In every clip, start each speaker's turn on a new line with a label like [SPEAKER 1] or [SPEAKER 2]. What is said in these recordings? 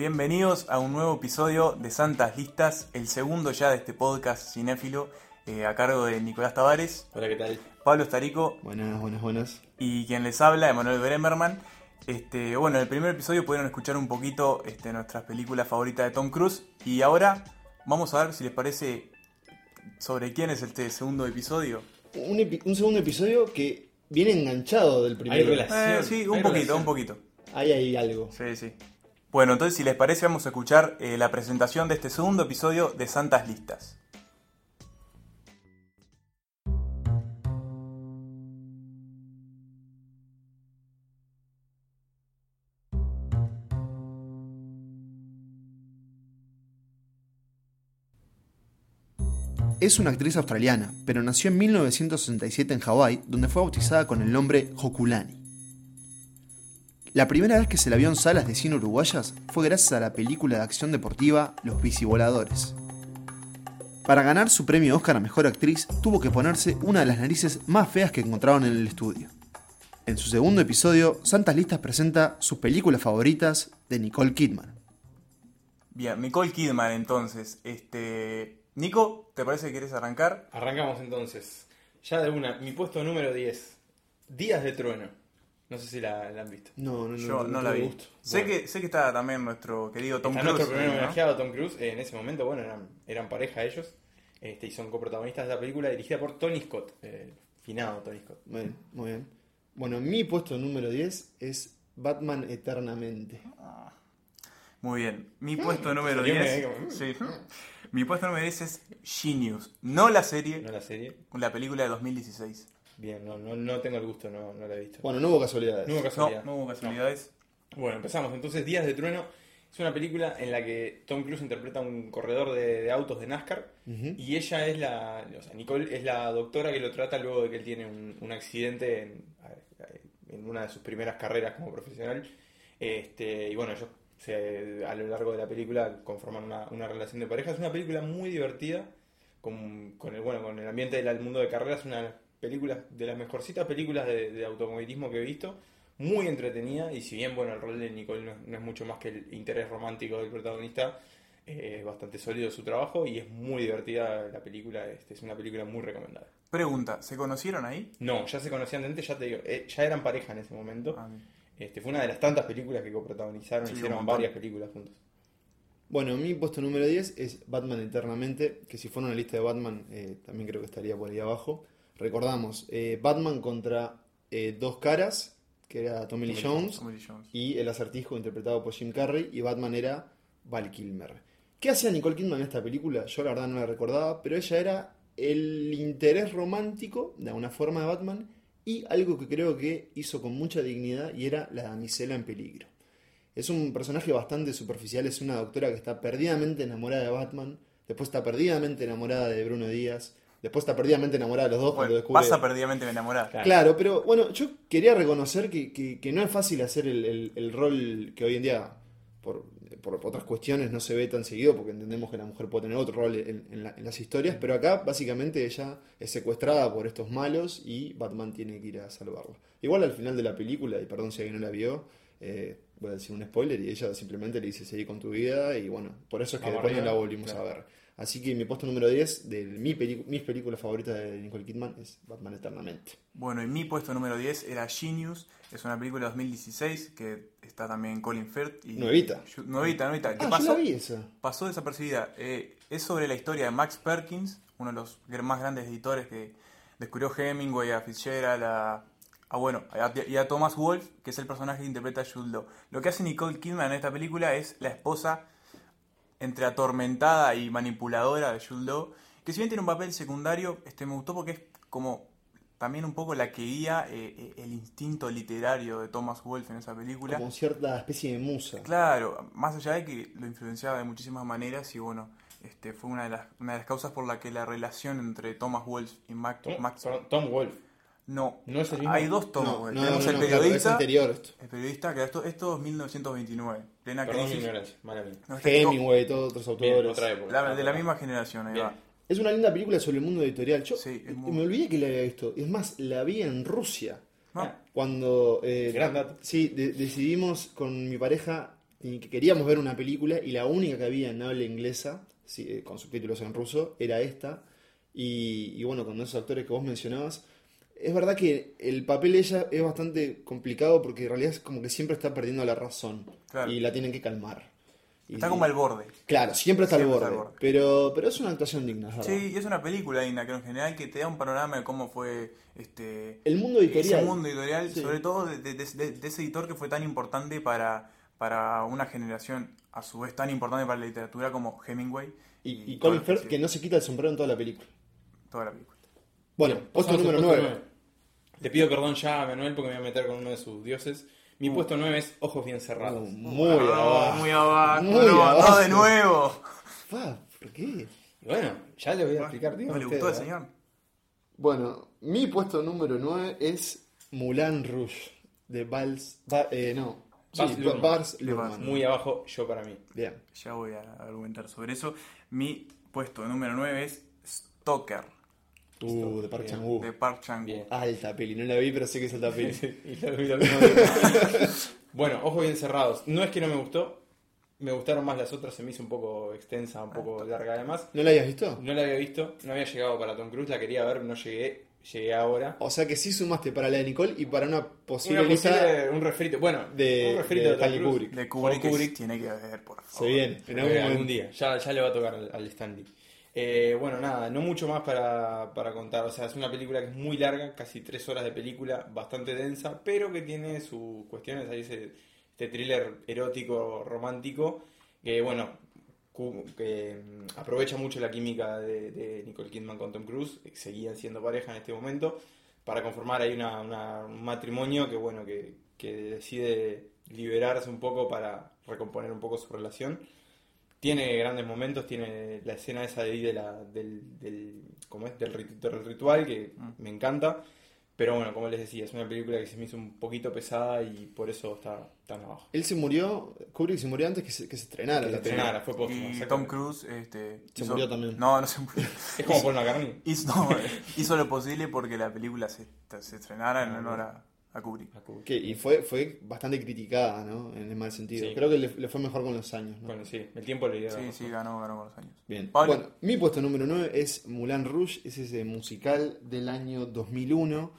[SPEAKER 1] bienvenidos a un nuevo episodio de Santas Listas, el segundo ya de este podcast cinéfilo eh, a cargo de Nicolás Tavares,
[SPEAKER 2] Hola, ¿qué tal?
[SPEAKER 1] Pablo Estarico
[SPEAKER 3] Buenas, buenas, buenas.
[SPEAKER 1] y quien les habla, Emanuel Bremerman. Este, bueno, en el primer episodio pudieron escuchar un poquito este, nuestras películas favoritas de Tom Cruise y ahora vamos a ver si les parece sobre quién es este segundo episodio.
[SPEAKER 3] Un, epi- un segundo episodio que viene enganchado del primero.
[SPEAKER 2] Hay relación.
[SPEAKER 1] Eh, sí, un
[SPEAKER 2] hay
[SPEAKER 1] poquito,
[SPEAKER 2] relación.
[SPEAKER 1] un poquito.
[SPEAKER 3] Ahí hay algo.
[SPEAKER 1] Sí, sí. Bueno, entonces si les parece vamos a escuchar eh, la presentación de este segundo episodio de Santas Listas.
[SPEAKER 3] Es una actriz australiana, pero nació en 1967 en Hawái, donde fue bautizada con el nombre Hokulani. La primera vez que se la vio en salas de cine uruguayas fue gracias a la película de acción deportiva Los Bicivoladores. Para ganar su premio Oscar a Mejor Actriz, tuvo que ponerse una de las narices más feas que encontraron en el estudio. En su segundo episodio, Santas Listas presenta sus películas favoritas de Nicole Kidman.
[SPEAKER 1] Bien, Nicole Kidman entonces. Este, Nico, ¿te parece que quieres arrancar?
[SPEAKER 2] Arrancamos entonces. Ya de una, mi puesto número 10. Días de Trueno. No sé si la, la han visto.
[SPEAKER 3] No, no,
[SPEAKER 1] Yo no, la vi. Sé,
[SPEAKER 2] Bueno.
[SPEAKER 1] que, sé que está también nuestro querido Tom
[SPEAKER 2] Está
[SPEAKER 1] Cruise.
[SPEAKER 2] nuestro primer
[SPEAKER 1] ¿no?
[SPEAKER 2] homenajeado, Tom Cruise. Eh, en ese momento, bueno, eran, eran pareja ellos. Este, y son coprotagonistas de la película dirigida por Tony Scott. eh, finado Tony Scott.
[SPEAKER 3] Muy bien, muy bien. Bueno, mi puesto número 10 es Batman Eternamente.
[SPEAKER 1] Muy bien. Mi puesto número
[SPEAKER 2] Salió
[SPEAKER 1] 10.
[SPEAKER 2] medio como,
[SPEAKER 1] Sí. Mi puesto número 10 es Genius. No la serie,
[SPEAKER 2] ¿No la serie?
[SPEAKER 1] la película de 2016.
[SPEAKER 2] Bien, no, no, no tengo el gusto, no, no la he visto.
[SPEAKER 3] Bueno, no hubo casualidades.
[SPEAKER 2] No hubo
[SPEAKER 1] No,
[SPEAKER 2] casualidad.
[SPEAKER 1] no hubo casualidades.
[SPEAKER 2] Bueno, empezamos. Entonces, Días de Trueno es una película en la que Tom Cruise interpreta a un corredor de, de autos de NASCAR y ella es la, o sea, Nicole es la doctora que lo trata luego de que él tiene un, un accidente en, en una de sus primeras carreras como profesional. Este, y bueno, ellos se- a lo largo de la película conforman una, una relación de pareja. Es una película muy divertida con, con el bueno con el ambiente del mundo de carreras, una de las películas de las mejorcitas películas de, de automovilismo que he visto, muy entretenida y si bien bueno el rol de Nicole no, es- no es mucho más que el interés romántico del protagonista, eh, es bastante sólido su trabajo y es muy divertida la película, este, es una película muy recomendada.
[SPEAKER 1] Pregunta, ¿se conocieron ahí?
[SPEAKER 2] No, ya se conocían de antes, ya te digo, eh, ya eran pareja en ese momento.
[SPEAKER 1] Ah,
[SPEAKER 2] Este, fue una de las tantas películas que coprotagonizaron,
[SPEAKER 1] Sí,
[SPEAKER 2] hicieron varias películas juntos.
[SPEAKER 3] Bueno, mi puesto número 10 es Batman Eternamente, que si fuera una lista de Batman eh, también creo que estaría por ahí abajo. Recordamos, eh, Batman contra eh, Dos Caras, que era Tommy Lee Jones,
[SPEAKER 1] Tommy Lee Jones.
[SPEAKER 3] y El Acertijo interpretado por Jim Carrey, y Batman era Val Kilmer. ¿Qué hacía Nicole Kidman en esta película? Yo la verdad no la recordaba, pero ella era el interés romántico, de alguna forma, de Batman, y algo que creo que hizo con mucha dignidad, y era la damisela en peligro. Es un personaje bastante superficial, es una doctora que está perdidamente enamorada de Batman, después está perdidamente enamorada de Bruno Díaz, después está perdidamente enamorada de los dos cuando
[SPEAKER 1] Bueno,
[SPEAKER 3] descubre...
[SPEAKER 1] pasa perdidamente enamorada.
[SPEAKER 2] Claro.
[SPEAKER 3] Claro, pero bueno, yo quería reconocer que, que- que no es fácil hacer el, el- el rol que hoy en día, por, por otras cuestiones, no se ve tan seguido, porque entendemos que la mujer puede tener otro rol en, en la- en las historias, pero acá básicamente ella es secuestrada por estos malos y Batman tiene que ir a salvarla. Igual al final de la película, y perdón si alguien no la vio, eh, voy a decir un spoiler, y ella simplemente le dice seguir con tu vida, y bueno, por eso es que después no la volvimos
[SPEAKER 2] claro.
[SPEAKER 3] a ver. Así que mi puesto número 10 de mi mis películas favoritas de Nicole Kidman es Batman Eternamente.
[SPEAKER 1] Bueno, y mi puesto número 10 era Genius. Es una película de 2016 que está también Colin Firth. Y
[SPEAKER 3] Nuevita.
[SPEAKER 1] Nuevita, nuevita. ¿Qué
[SPEAKER 3] Ah,
[SPEAKER 1] pasó?
[SPEAKER 3] yo la vi esa.
[SPEAKER 1] pasó desapercibida. Eh, es sobre la historia de Max Perkins, uno de los más grandes editores que descubrió Hemingway, a Fitzgerald, a, a, bueno, y a Thomas Wolfe, que es el personaje que interpreta a Jude Law. Lo que hace Nicole Kidman en esta película es la esposa entre atormentada y manipuladora de Jude Law, que si bien tiene un papel secundario, este me gustó porque es como también un poco la que guía eh, eh, el instinto literario de Thomas Wolfe en esa película.
[SPEAKER 3] Como cierta especie de musa.
[SPEAKER 1] Claro, más allá de que lo influenciaba de muchísimas maneras y bueno, este fue una de las, una de las causas por la que la relación entre Thomas Wolfe y Mac,
[SPEAKER 2] Tom,
[SPEAKER 1] Max...
[SPEAKER 2] Tom Wolf.
[SPEAKER 1] No,
[SPEAKER 2] ¿No es el mismo?
[SPEAKER 1] hay dos Thomas
[SPEAKER 3] No,
[SPEAKER 1] Tenemos
[SPEAKER 3] no,
[SPEAKER 1] el
[SPEAKER 3] no, claro, es
[SPEAKER 1] periodista,
[SPEAKER 3] anterior esto.
[SPEAKER 1] el periodista que esto, esto es 1929, plena
[SPEAKER 2] Perdón
[SPEAKER 1] crisis.
[SPEAKER 2] ignorancia, mala mía.
[SPEAKER 3] Hemingway, todos otros
[SPEAKER 2] Bien,
[SPEAKER 3] autores.
[SPEAKER 2] otra época.
[SPEAKER 1] la- de la misma generación, ahí
[SPEAKER 2] Bien.
[SPEAKER 1] va.
[SPEAKER 3] Es una linda película sobre el mundo editorial. Yo
[SPEAKER 1] Sí, muy-
[SPEAKER 3] me olvidé que la había visto. Es más, la vi en Rusia.
[SPEAKER 2] Ah,
[SPEAKER 3] Cuando eh,
[SPEAKER 2] Gran dato.
[SPEAKER 3] sí, de- decidimos con mi pareja que queríamos ver una película y la única que había en habla inglesa, sí, eh, con subtítulos en ruso, era esta. Y, y bueno, con esos actores que vos mencionabas, es verdad que el papel de ella es bastante complicado porque en realidad es como que siempre está perdiendo la razón
[SPEAKER 1] Claro.
[SPEAKER 3] y la tienen que calmar. Y-
[SPEAKER 1] Está como al borde.
[SPEAKER 3] Claro, siempre está,
[SPEAKER 1] Siempre
[SPEAKER 3] al,
[SPEAKER 1] está
[SPEAKER 3] borde,
[SPEAKER 1] al borde.
[SPEAKER 3] Pero, pero es una actuación digna, verdad.
[SPEAKER 1] Sí, y es una película digna, que en general que te da un panorama de cómo fue este
[SPEAKER 3] El mundo editorial.
[SPEAKER 1] ese mundo editorial,
[SPEAKER 3] Sí.
[SPEAKER 1] sobre todo de, de- de- de ese editor que fue tan importante para, para una generación, a su vez tan importante para la literatura como Hemingway.
[SPEAKER 3] Y, Colin
[SPEAKER 1] que
[SPEAKER 3] Firth
[SPEAKER 1] sí,
[SPEAKER 3] que no se quita el sombrero en toda la película.
[SPEAKER 1] Toda la película.
[SPEAKER 3] Bueno, puesto número
[SPEAKER 2] puesto
[SPEAKER 3] 9.
[SPEAKER 2] Le pido perdón ya a Manuel porque me voy a meter con uno de sus dioses. Mi puesto 9 es Ojos Bien Cerrados.
[SPEAKER 3] muy
[SPEAKER 1] No,
[SPEAKER 3] abajo.
[SPEAKER 1] Muy abajo.
[SPEAKER 3] Muy
[SPEAKER 1] no,
[SPEAKER 3] abajo.
[SPEAKER 1] de nuevo.
[SPEAKER 3] ¿Por qué?
[SPEAKER 2] Y bueno, ya le voy a explicar, tío.
[SPEAKER 1] ¿No le gustó al señor?
[SPEAKER 3] Bueno, mi puesto número 9 es Mulan Rouge de Bals. Ba- eh, no. Sí,
[SPEAKER 2] Baz
[SPEAKER 3] Ba-
[SPEAKER 2] Luhrmann.
[SPEAKER 3] Baz
[SPEAKER 1] De
[SPEAKER 3] Luhrmann.
[SPEAKER 1] Baz.
[SPEAKER 2] Muy abajo yo para mí.
[SPEAKER 3] Bien.
[SPEAKER 1] Ya voy a argumentar sobre eso. Mi puesto número 9 es Stalker,
[SPEAKER 3] Uh, de Park. Chan-wook.
[SPEAKER 1] de Park Chan-wook.
[SPEAKER 3] Alta peli, no la vi, pero sé que es alta peli.
[SPEAKER 2] Y la- y la- bueno, Ojos Bien Cerrados. No es que no me gustó. Me gustaron más las otras, se me hizo un poco extensa, un poco larga además.
[SPEAKER 3] ¿No la habías visto?
[SPEAKER 2] No la había visto, no había llegado para Tom Cruise, la quería ver, no llegué, llegué ahora.
[SPEAKER 3] O sea que sí sumaste para la de Nicole y para una posible
[SPEAKER 2] Una
[SPEAKER 3] lista.
[SPEAKER 2] posible- un refrito, bueno,
[SPEAKER 3] de-
[SPEAKER 2] un refrito
[SPEAKER 3] de Stanley. Kubrick.
[SPEAKER 1] De Kubrick, tiene que ver, por
[SPEAKER 3] Se
[SPEAKER 1] favor.
[SPEAKER 3] viene. En algún,
[SPEAKER 2] día, ya, ya le va a tocar al, al Stanley. Eh, bueno, nada, no mucho más para, para contar. O sea, es una película que es muy larga, casi tres horas de película, bastante densa, pero que tiene sus cuestiones. Ahí ese, este thriller erótico, romántico, que bueno, que mm, aprovecha mucho la química de, Nicole Kidman con Tom Cruise, que seguían siendo pareja en este momento, para conformar ahí una- un matrimonio que bueno, que, que decide liberarse un poco para recomponer un poco su relación. Tiene grandes momentos, tiene la escena esa de ahí de la, del, del, ¿cómo es? Del, rit- del ritual que
[SPEAKER 1] Mm.
[SPEAKER 2] me encanta. Pero bueno, como les decía, es una película que se me hizo un poquito pesada y por eso está tan abajo.
[SPEAKER 3] Él se murió, Kubrick se murió antes que se, que se estrenara
[SPEAKER 2] Que
[SPEAKER 3] la
[SPEAKER 2] estrenara, fue póstumo,
[SPEAKER 1] Y Tom. Cruise este,
[SPEAKER 3] Se murió también.
[SPEAKER 1] No, no se murió.
[SPEAKER 2] Es como Paul McCartney.
[SPEAKER 1] hizo, no, hizo lo posible porque la película se, se estrenara en honor a, a Kubrick.
[SPEAKER 2] A Kubrick.
[SPEAKER 3] Que- y fue, fue bastante criticada, ¿no? En el mal sentido.
[SPEAKER 2] Sí.
[SPEAKER 3] Creo que le, le fue mejor con los años, ¿no?
[SPEAKER 2] Bueno, sí, el tiempo le dio.
[SPEAKER 1] Sí, sí, ganó, ganó con los años.
[SPEAKER 3] Bien.
[SPEAKER 1] Pablo.
[SPEAKER 3] Bueno, mi puesto número 9 es Moulin Rouge, es ese musical del año 2001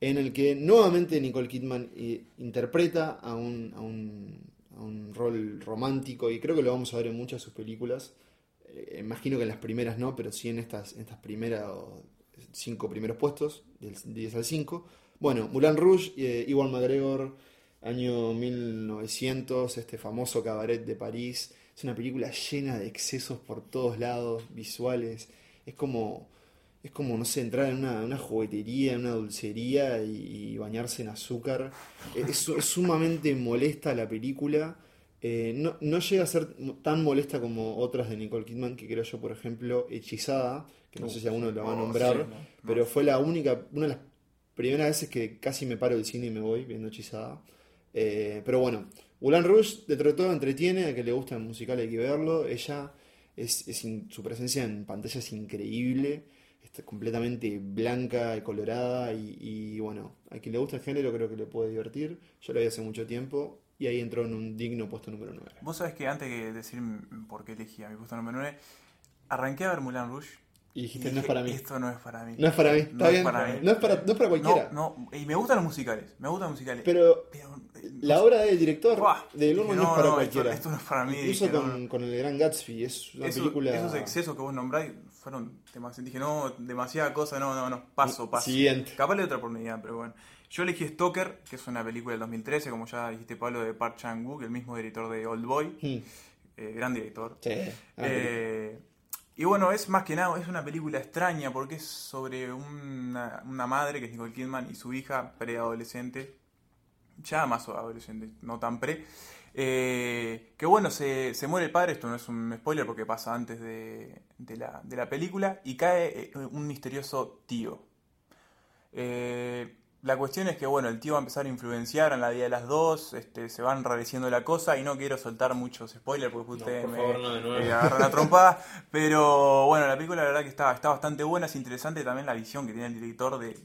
[SPEAKER 3] en el que nuevamente Nicole Kidman eh, interpreta a un, a, un, a un rol romántico y creo que lo vamos a ver en muchas de sus películas. Eh, imagino que en las primeras no, pero sí en estas, en estas primeras o cinco primeros puestos, del 10 al 5. Bueno, Moulin Rouge, eh, Iwan McGregor, año 1900, este famoso cabaret de París. Es una película llena de excesos por todos lados, visuales. Es como, es como no sé, entrar en una, una juguetería, en una dulcería y, y bañarse en azúcar. Es, es sumamente molesta la película. Eh, no, no llega a ser tan molesta como otras de Nicole Kidman, que creo yo, por ejemplo, Hechizada, que no sé si alguno la va a nombrar,
[SPEAKER 1] no,
[SPEAKER 3] pero fue la única, una de las primeras veces que casi me paro del cine y me voy viendo Hechizada. Eh, pero bueno, Moulin Rouge, dentro de todo, entretiene, a que le gusta el musical hay que verlo. Ella, es, es su presencia en pantalla es increíble, está completamente blanca y colorada. Y, bueno, a quien le gusta el género creo que le puede divertir. Yo lo vi hace mucho tiempo y ahí entró en un digno puesto número 9.
[SPEAKER 1] Vos sabés que antes de decir por qué elegí a mi puesto número 9, arranqué a ver Moulin Rouge.
[SPEAKER 3] Y
[SPEAKER 1] y
[SPEAKER 3] dijiste, no es para mí.
[SPEAKER 1] Esto no es para mí.
[SPEAKER 3] No es para mí, está
[SPEAKER 1] No es para mí.
[SPEAKER 3] No es para, no es para cualquiera.
[SPEAKER 1] No, no, y me gustan los musicales, me gustan los musicales.
[SPEAKER 3] Pero
[SPEAKER 1] pero, eh,
[SPEAKER 3] la obra del director de Lurman no, es para
[SPEAKER 1] esto-
[SPEAKER 3] cualquiera.
[SPEAKER 1] Esto, no es para mí.
[SPEAKER 3] Incluso
[SPEAKER 1] dije, no,
[SPEAKER 3] con,
[SPEAKER 1] no.
[SPEAKER 3] con el Gran Gatsby, es una
[SPEAKER 1] Eso-
[SPEAKER 3] película.
[SPEAKER 1] Esos excesos que vos nombrás fueron demasiados. Dije, no, demasiada cosa, no, no, no, paso, paso.
[SPEAKER 3] Siguiente.
[SPEAKER 1] Capaz le otra oportunidad, pero bueno. Yo elegí Stalker, que es una película del 2013, como ya dijiste Pablo, de Park Chan-wook, el mismo director de Old Boy,
[SPEAKER 3] Hmm,
[SPEAKER 1] eh, gran director.
[SPEAKER 3] sí, gran.
[SPEAKER 1] Eh, y bueno, es más que nada, es una película extraña porque es sobre una, una madre que es Nicole Kidman y su hija preadolescente, ya más adolescente, no tan pre. eh, que bueno, se, se muere el padre, esto no es un spoiler porque pasa antes de, de la, de la película, y cae eh, un misterioso tío. Eh, la cuestión es que bueno, el tío va a empezar a influenciar en la vida de las dos, este, se va enrareciendo la cosa y no quiero soltar muchos spoilers porque ustedes
[SPEAKER 2] por
[SPEAKER 1] me,
[SPEAKER 2] favor, no de nuevo.
[SPEAKER 1] me agarran la trompada, pero bueno, la película la verdad que está, está bastante buena, es interesante también la visión que tiene el director de...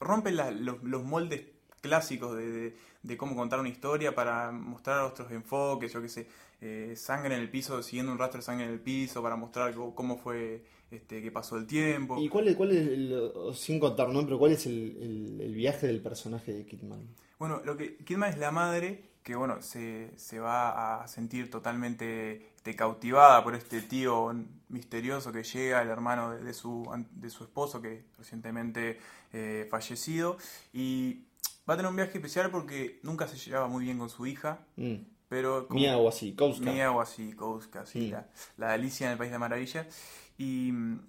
[SPEAKER 1] rompe la- los, los moldes clásicos de, de- de cómo contar una historia para mostrar otros enfoques, yo qué sé, eh, sangre en el piso, siguiendo un rastro de sangre en el piso para mostrar cómo fue este, que pasó el tiempo.
[SPEAKER 3] ¿Y cuál es, cuál es el, sin contar, ¿no? Pero cuál es el, el- el viaje del personaje de Kidman?
[SPEAKER 1] Bueno, lo que Kidman es la madre que bueno se, se va a sentir totalmente este, cautivada por este tío misterioso que llega, el hermano de, de su, de su esposo que recientemente eh, fallecido y va a tener un viaje especial porque nunca se llevaba muy bien con su hija,
[SPEAKER 3] Mm.
[SPEAKER 1] Pero como-
[SPEAKER 3] Mia Wasikowska.
[SPEAKER 1] Mia Wasikowska, sí,
[SPEAKER 3] Mm.
[SPEAKER 1] la, la Alicia en el País de la Maravilla. Y mm,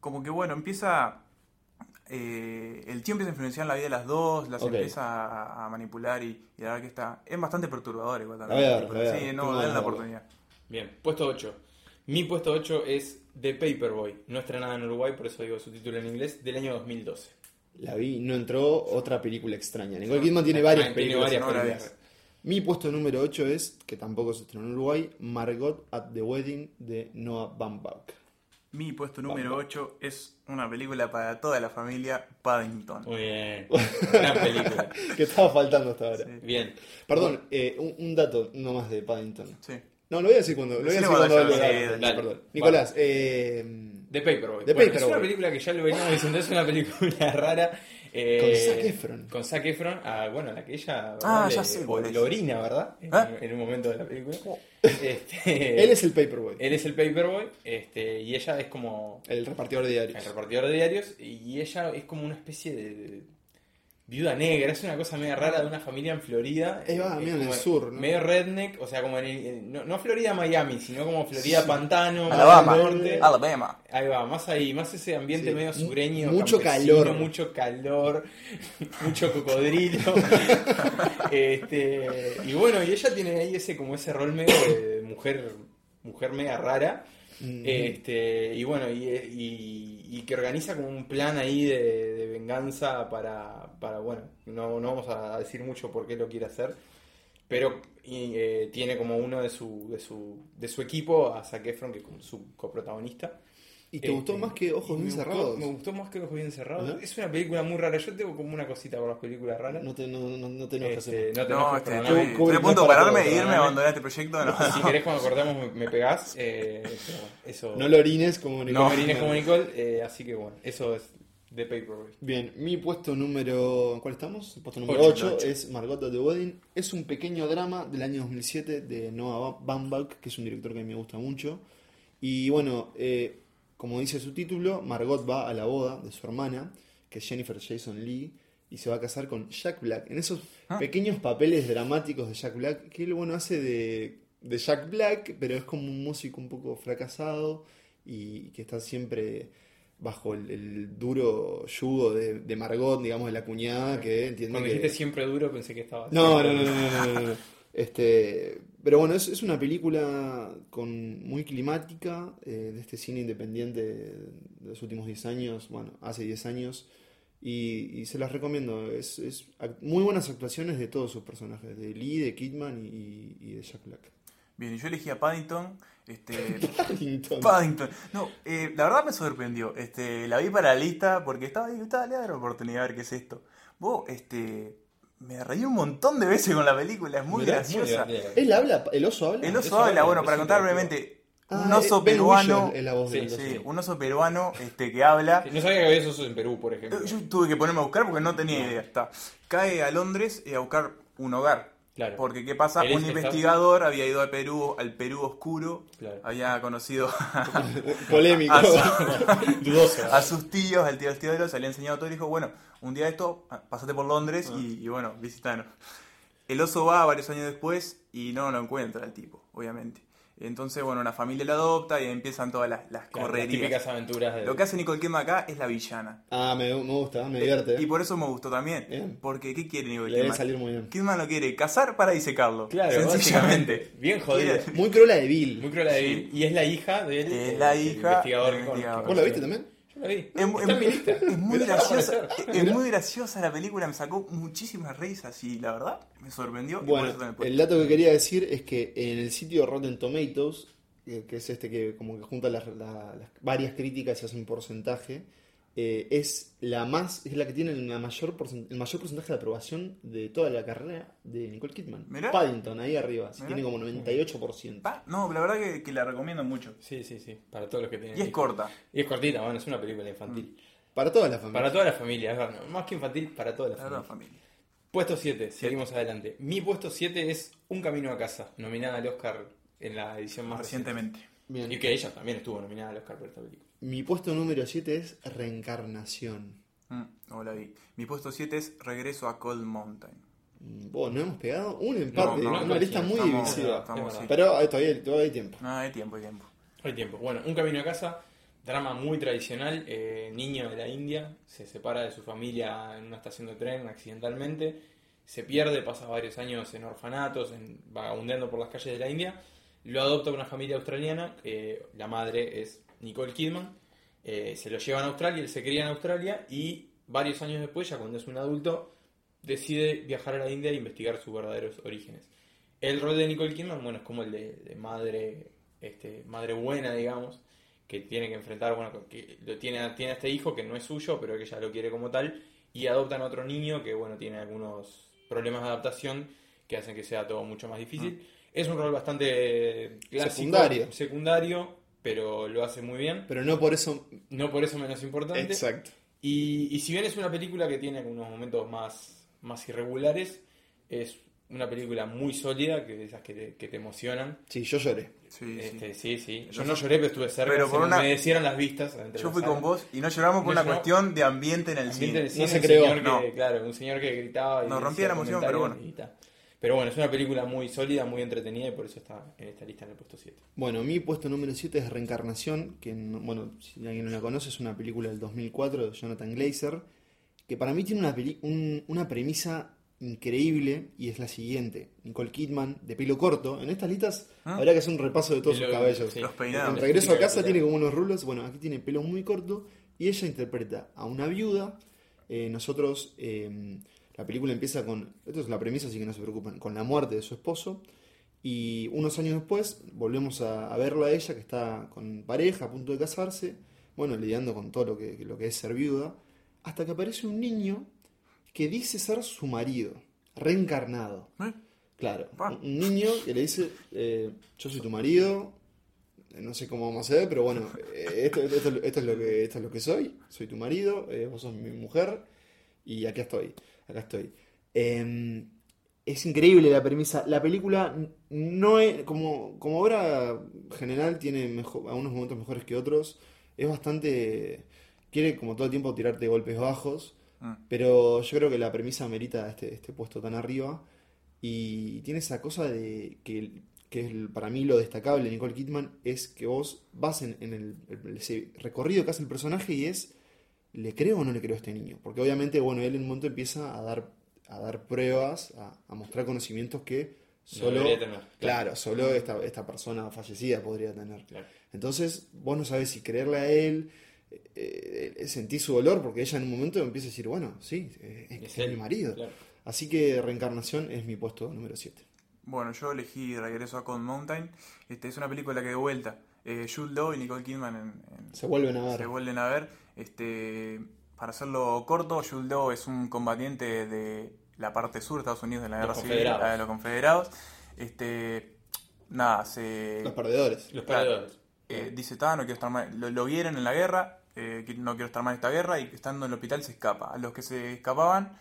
[SPEAKER 1] como que bueno, empieza. eh, el tío empieza a influenciar la vida de las dos, las empieza a, a manipular y, y la verdad que está. Es bastante perturbador igual
[SPEAKER 3] La
[SPEAKER 1] también.
[SPEAKER 3] voy a ver, la voy a ver.
[SPEAKER 1] Sí, no, den
[SPEAKER 3] de
[SPEAKER 1] la oportunidad.
[SPEAKER 2] Bien, puesto 8. Mi puesto 8 es The Paperboy, no estrenada en Uruguay, por eso digo su título en inglés, del año 2012.
[SPEAKER 3] La vi, no entró otra película extraña. Nicole Kidman tiene varias
[SPEAKER 2] Ah, tiene
[SPEAKER 3] películas.
[SPEAKER 2] varias
[SPEAKER 1] no la
[SPEAKER 2] películas.
[SPEAKER 3] Mi puesto número 8 es, que tampoco se estrenó en Uruguay, Margot at the Wedding de Noah Baumbach.
[SPEAKER 1] Mi puesto número 8 es una película para toda la familia, Paddington.
[SPEAKER 2] Muy bien, gran película.
[SPEAKER 3] que estaba faltando hasta ahora.
[SPEAKER 1] Sí.
[SPEAKER 2] Bien,
[SPEAKER 3] Perdón, eh, un, un dato nomás de Paddington.
[SPEAKER 1] Sí.
[SPEAKER 3] No, lo voy a decir cuando, lo voy a decir
[SPEAKER 1] cuando
[SPEAKER 3] dale. perdón. Nicolás, eh,
[SPEAKER 2] The Paperboy.
[SPEAKER 3] The
[SPEAKER 2] Bueno, Es
[SPEAKER 3] Paperboy.
[SPEAKER 2] una película que ya lo veníamos diciendo, es una película rara. Eh,
[SPEAKER 3] Con Zac Efron.
[SPEAKER 2] Con Zac Efron, ah, bueno, a la que ella
[SPEAKER 1] Ah, ya
[SPEAKER 2] le-
[SPEAKER 1] sé
[SPEAKER 2] lo orina, ¿verdad? En,
[SPEAKER 1] ¿Ah?
[SPEAKER 2] en un momento de la película. Este,
[SPEAKER 3] él es el Paperboy,
[SPEAKER 2] él es el Paperboy este, y ella es como
[SPEAKER 3] el repartidor de diarios.
[SPEAKER 2] el repartidor de diarios y ella es como una especie de, de viuda negra, es una cosa medio rara de una familia en Florida.
[SPEAKER 3] Ahí va, medio en el sur, ¿no?
[SPEAKER 2] Medio redneck, o sea, como en el- no, no Florida Miami, sino como Florida Pantano,
[SPEAKER 1] Alabama,
[SPEAKER 2] al norte.
[SPEAKER 1] Alabama.
[SPEAKER 2] Ahí va, más ahí, más ese ambiente
[SPEAKER 3] Sí,
[SPEAKER 2] medio sureño.
[SPEAKER 3] mucho calor.
[SPEAKER 2] Mucho calor, mucho cocodrilo. este, y bueno, y ella tiene ahí ese como ese rol medio de mujer, mujer media rara.
[SPEAKER 3] Mm.
[SPEAKER 2] Este, y bueno, y, y- y que organiza como un plan ahí de, de venganza para, para bueno, no, no vamos a decir mucho por qué lo quiere hacer, pero y, eh, tiene como uno de su, de su, de su equipo a Zac Efron, que es como su coprotagonista.
[SPEAKER 3] ¿Y te gustó
[SPEAKER 2] Este,
[SPEAKER 3] más que Ojos Bien Cerrados?
[SPEAKER 2] me gustó más que Ojos Bien Cerrados. Es una película muy rara, yo tengo como una cosita con las películas raras.
[SPEAKER 3] No te, no, no, no te enojes.
[SPEAKER 2] Este, no te
[SPEAKER 1] No, este, estoy, a punto de
[SPEAKER 3] no
[SPEAKER 1] pararme e irme a abandonar este proyecto. No,
[SPEAKER 2] Si querés cuando cortamos me, me pegás, eh, eso...
[SPEAKER 3] No lo orines como
[SPEAKER 2] No,
[SPEAKER 3] Nicole
[SPEAKER 2] Marines
[SPEAKER 3] Kidman.
[SPEAKER 2] como Nicole, eh, así que bueno, eso es Paperboy.
[SPEAKER 3] Bien, mi puesto número. ¿Cuál estamos? El puesto número
[SPEAKER 2] Ocho,
[SPEAKER 3] 8
[SPEAKER 2] ocho.
[SPEAKER 3] es Margot at the Wedding. Es un pequeño drama del año 2007 de Noah Baumbach, que es un director que me gusta mucho. Y bueno, eh, como dice su título, Margot va a la boda de su hermana, que es Jennifer Jason Lee, y se va a casar con Jack Black. En esos
[SPEAKER 1] Ah.
[SPEAKER 3] pequeños papeles dramáticos de Jack Black, que él bueno hace de, de Jack Black, pero es como un músico un poco fracasado y que está siempre bajo el, el duro yugo de, de Margot, digamos, de la cuñada, que entiende
[SPEAKER 2] Cuando
[SPEAKER 3] que...
[SPEAKER 2] dijiste siempre duro pensé que estaba...
[SPEAKER 3] No, no, no, no, no, no, no, no. Este, pero bueno, es, es una película con muy climática, eh, de este cine independiente de, los últimos 10 años, bueno, hace 10 años, y, y se las recomiendo. Es, es ac- muy buenas actuaciones de todos sus personajes, de Lee, de Kidman y, y de Jack Black.
[SPEAKER 1] Bien, yo elegí a Paddington. Este,
[SPEAKER 3] Paddington.
[SPEAKER 1] Paddington. No, eh, la verdad me sorprendió. Este, la vi para la lista porque estaba ahí, estaba, le voy a dar la oportunidad a ver qué es esto. Vos, este, me reí un montón de veces con la película, es muy
[SPEAKER 2] Mirá,
[SPEAKER 1] graciosa.
[SPEAKER 2] divertida.
[SPEAKER 3] ¿Él habla? ¿El oso habla?
[SPEAKER 1] el oso habla,
[SPEAKER 2] habla,
[SPEAKER 1] bueno, para contar brevemente,
[SPEAKER 3] Ah,
[SPEAKER 1] un oso
[SPEAKER 3] eh, Ben
[SPEAKER 1] peruano,
[SPEAKER 3] Whishaw es la voz
[SPEAKER 2] Sí,
[SPEAKER 3] del oso.
[SPEAKER 1] sí, un oso peruano este, que habla.
[SPEAKER 2] No sabía que había esos en Perú, por ejemplo.
[SPEAKER 1] Yo tuve que ponerme a buscar porque no tenía idea. Está. Cae a Londres eh, a buscar un hogar.
[SPEAKER 2] Claro.
[SPEAKER 1] Porque, ¿qué pasa? Un
[SPEAKER 2] está-
[SPEAKER 1] investigador había ido al Perú, al Perú oscuro,
[SPEAKER 2] Claro.
[SPEAKER 1] había conocido
[SPEAKER 3] Polémico.
[SPEAKER 1] a, su-
[SPEAKER 2] Dudoso.
[SPEAKER 1] a sus tíos, al tío del tío de los, le había enseñado todo y dijo, bueno, un día esto, ah, pasate por Londres
[SPEAKER 2] Ah.
[SPEAKER 1] y, y bueno, visitanos. El oso va varios años después y no lo encuentra el tipo, obviamente. Entonces, bueno, una familia lo adopta y ahí empiezan todas las, las
[SPEAKER 2] Claro, las
[SPEAKER 1] correrías.
[SPEAKER 2] típicas aventuras de...
[SPEAKER 1] Lo que hace Nicole Kidman acá es la villana.
[SPEAKER 3] Ah, me, me gusta, me divierte.
[SPEAKER 1] Y por eso me gustó también.
[SPEAKER 3] Bien.
[SPEAKER 1] Porque, ¿qué quiere Nicole
[SPEAKER 3] Le debe
[SPEAKER 1] Kidman?
[SPEAKER 3] salir muy bien.
[SPEAKER 1] Kidman lo quiere cazar para disecarlo.
[SPEAKER 2] Claro,
[SPEAKER 1] sencillamente.
[SPEAKER 2] Bien jodido.
[SPEAKER 3] Muy cruela de Bill.
[SPEAKER 2] Muy cruel de Bill. Y es la hija de él.
[SPEAKER 1] Es
[SPEAKER 2] eh,
[SPEAKER 1] la
[SPEAKER 2] el
[SPEAKER 1] hija
[SPEAKER 2] investigador
[SPEAKER 1] del
[SPEAKER 2] que con-
[SPEAKER 1] investigador.
[SPEAKER 3] ¿Vos la viste también?
[SPEAKER 2] Vi.
[SPEAKER 1] Es,
[SPEAKER 2] Está
[SPEAKER 1] es-
[SPEAKER 2] en mi lista.
[SPEAKER 1] es muy
[SPEAKER 2] Mirá,
[SPEAKER 1] graciosa.
[SPEAKER 2] aparecer.
[SPEAKER 1] Es muy graciosa la película, me sacó muchísimas risas y la verdad me sorprendió. y por
[SPEAKER 3] Bueno,
[SPEAKER 1] eso también puse.
[SPEAKER 3] el dato que quería decir es que en el sitio Rotten Tomatoes, eh, que es este que como que junta las, la- las varias críticas y hace un porcentaje, eh, es la más es la que tiene la mayor el mayor porcentaje de aprobación de toda la carrera de Nicole Kidman.
[SPEAKER 1] Mirá.
[SPEAKER 3] Paddington, ahí arriba, sí, tiene como 98%.
[SPEAKER 1] Pa, No, la verdad que, que la recomiendo mucho.
[SPEAKER 2] Sí, sí, sí. Para todos los que tienen.
[SPEAKER 1] Y es
[SPEAKER 2] hijos.
[SPEAKER 1] corta.
[SPEAKER 2] Y es cortita, bueno, es una película infantil.
[SPEAKER 3] Para toda la familia.
[SPEAKER 2] Para toda la familia, es verdad. Más que infantil, para toda la
[SPEAKER 1] verdad,
[SPEAKER 2] familia.
[SPEAKER 1] familia.
[SPEAKER 2] Puesto 7, seguimos adelante. Mi puesto 7 es Un Camino a Casa, nominada al Oscar en la edición más reciente.
[SPEAKER 1] Recientemente.
[SPEAKER 3] Bien.
[SPEAKER 2] Y que ella también estuvo nominada al Oscar por esta película.
[SPEAKER 3] Mi puesto número 7 es Reencarnación.
[SPEAKER 1] Mm, no la vi. Mi puesto 7 es Regreso a Cold Mountain.
[SPEAKER 3] Mm, Vos, ¿no hemos pegado? Un empate,
[SPEAKER 1] no,
[SPEAKER 3] una
[SPEAKER 2] no,
[SPEAKER 3] lista
[SPEAKER 2] sí,
[SPEAKER 3] muy
[SPEAKER 1] estamos-
[SPEAKER 3] divisiva.
[SPEAKER 1] estamos, sí.
[SPEAKER 3] Pero eh, todavía, todavía hay tiempo.
[SPEAKER 1] No, hay tiempo, hay tiempo.
[SPEAKER 2] Hay tiempo. Bueno, Un Camino a Casa, drama muy tradicional. eh, niño de la India, se separa de su familia en una estación de tren accidentalmente. Se pierde, pasa varios años en orfanatos, en, vagabundeando por las calles de la India. Lo adopta una familia australiana. eh, la madre es Nicole Kidman. eh, se lo llevan a Australia, él se cría en Australia y varios años después, ya cuando es un adulto, decide viajar a la India e investigar sus verdaderos orígenes. El rol de Nicole Kidman, bueno, es como el de, de madre, este, madre buena, digamos, que tiene que enfrentar, bueno, que lo tiene, tiene a este hijo que no es suyo, pero que ella lo quiere como tal, y adoptan a otro niño que, bueno, tiene algunos problemas de adaptación que hacen que sea todo mucho más difícil. Es un rol bastante clásico,
[SPEAKER 3] Secundario.
[SPEAKER 2] secundario, pero lo hace muy bien.
[SPEAKER 3] Pero no por eso.
[SPEAKER 2] No por eso menos importante.
[SPEAKER 3] Exacto.
[SPEAKER 2] Y, y si bien es una película que tiene algunos momentos más, más irregulares, es una película muy sólida, que de esas que te, que te emocionan.
[SPEAKER 3] Sí, yo lloré.
[SPEAKER 1] Sí, sí.
[SPEAKER 2] Este, sí, sí. Yo
[SPEAKER 1] Yo
[SPEAKER 2] no lloré, pero estuve cerca,
[SPEAKER 1] pero
[SPEAKER 2] se
[SPEAKER 1] por
[SPEAKER 2] me
[SPEAKER 1] una-
[SPEAKER 2] humedecieron las vistas.
[SPEAKER 1] Yo fui con vos y no lloramos por
[SPEAKER 2] No
[SPEAKER 1] una
[SPEAKER 2] lloramos.
[SPEAKER 1] cuestión de ambiente en el
[SPEAKER 2] Ambiente
[SPEAKER 1] cine.
[SPEAKER 2] del cine,
[SPEAKER 3] se
[SPEAKER 2] un
[SPEAKER 3] creó.
[SPEAKER 2] señor
[SPEAKER 1] No.
[SPEAKER 2] que, claro, un señor que gritaba y
[SPEAKER 1] Nos rompía la emoción, pero bueno.
[SPEAKER 2] Pero bueno, es una película muy sólida, muy entretenida y por eso está en esta lista en el puesto 7.
[SPEAKER 3] Bueno, mi puesto número 7 es Reencarnación, que, no- bueno, si alguien no la conoce, es una película del 2004 de Jonathan Glazer, que para mí tiene una, peli- un- una premisa increíble y es la siguiente. Nicole Kidman, de pelo corto. En estas listas
[SPEAKER 1] ¿Ah?
[SPEAKER 3] habría que hacer un repaso de todos sus
[SPEAKER 2] lo-
[SPEAKER 3] cabellos.
[SPEAKER 2] sí.
[SPEAKER 1] Los peinados.
[SPEAKER 3] En regreso a casa tiene como unos rulos. Bueno, aquí tiene pelo muy corto y ella interpreta a una viuda. Eh, nosotros, eh, la película empieza con, esto es la premisa, así que no se preocupen, con la muerte de su esposo. Y unos años después volvemos a, a verla a ella que está con pareja, a punto de casarse, bueno, lidiando con todo lo que, lo que es ser viuda, hasta que aparece un niño que dice ser su marido, reencarnado.
[SPEAKER 1] ¿Eh?
[SPEAKER 3] Claro, un niño que le dice, eh, yo soy tu marido, eh, no sé cómo vamos a hacer, pero bueno, esto, esto- esto es lo que, esto es lo que soy, soy tu marido, eh, vos sos mi mujer, y acá estoy, acá estoy. Eh, es increíble la premisa. La película no es, como, como obra general, tiene mejor, algunos momentos mejores que otros. Es bastante. Quiere, como todo el tiempo, tirarte golpes bajos.
[SPEAKER 1] Mm.
[SPEAKER 3] Pero yo creo que la premisa merita este, este puesto tan arriba. Y tiene esa cosa de que, que es para mí lo destacable de Nicole Kidman es que vos vas en, en el, el- ese recorrido que hace el personaje y es ¿le creo o no le creo a este niño? Porque obviamente, bueno, él en un momento empieza a dar, a dar pruebas, a, a mostrar conocimientos que solo,
[SPEAKER 2] debería tener, claro.
[SPEAKER 3] claro, solo esta, esta persona fallecida podría tener.
[SPEAKER 2] Claro.
[SPEAKER 3] Entonces, vos no sabes si creerle a él, eh, eh, sentís su dolor, porque ella en un momento empieza a decir, bueno, sí, eh, es,
[SPEAKER 2] Es
[SPEAKER 3] es mi marido.
[SPEAKER 2] claro.
[SPEAKER 3] Así que Reencarnación es mi puesto número 7.
[SPEAKER 1] Bueno, yo elegí Regreso a Cold Mountain. Este, es una película que de vuelta, eh, Jude Law y Nicole Kidman en- en-
[SPEAKER 3] Se vuelven a ver.
[SPEAKER 1] se vuelven a ver. Este, para hacerlo corto, Law es un combatiente de la parte sur de Estados Unidos de la guerra civil, la de los confederados. Este, nada, se
[SPEAKER 3] Los perdedores.
[SPEAKER 2] Los
[SPEAKER 1] Claro.
[SPEAKER 2] perdedores.
[SPEAKER 1] eh, dice, "Ta, no quiero estar más, lo, lo vieron en la guerra, eh, no quiero estar más en esta guerra y estando en el hospital se escapa. A los que se escapaban,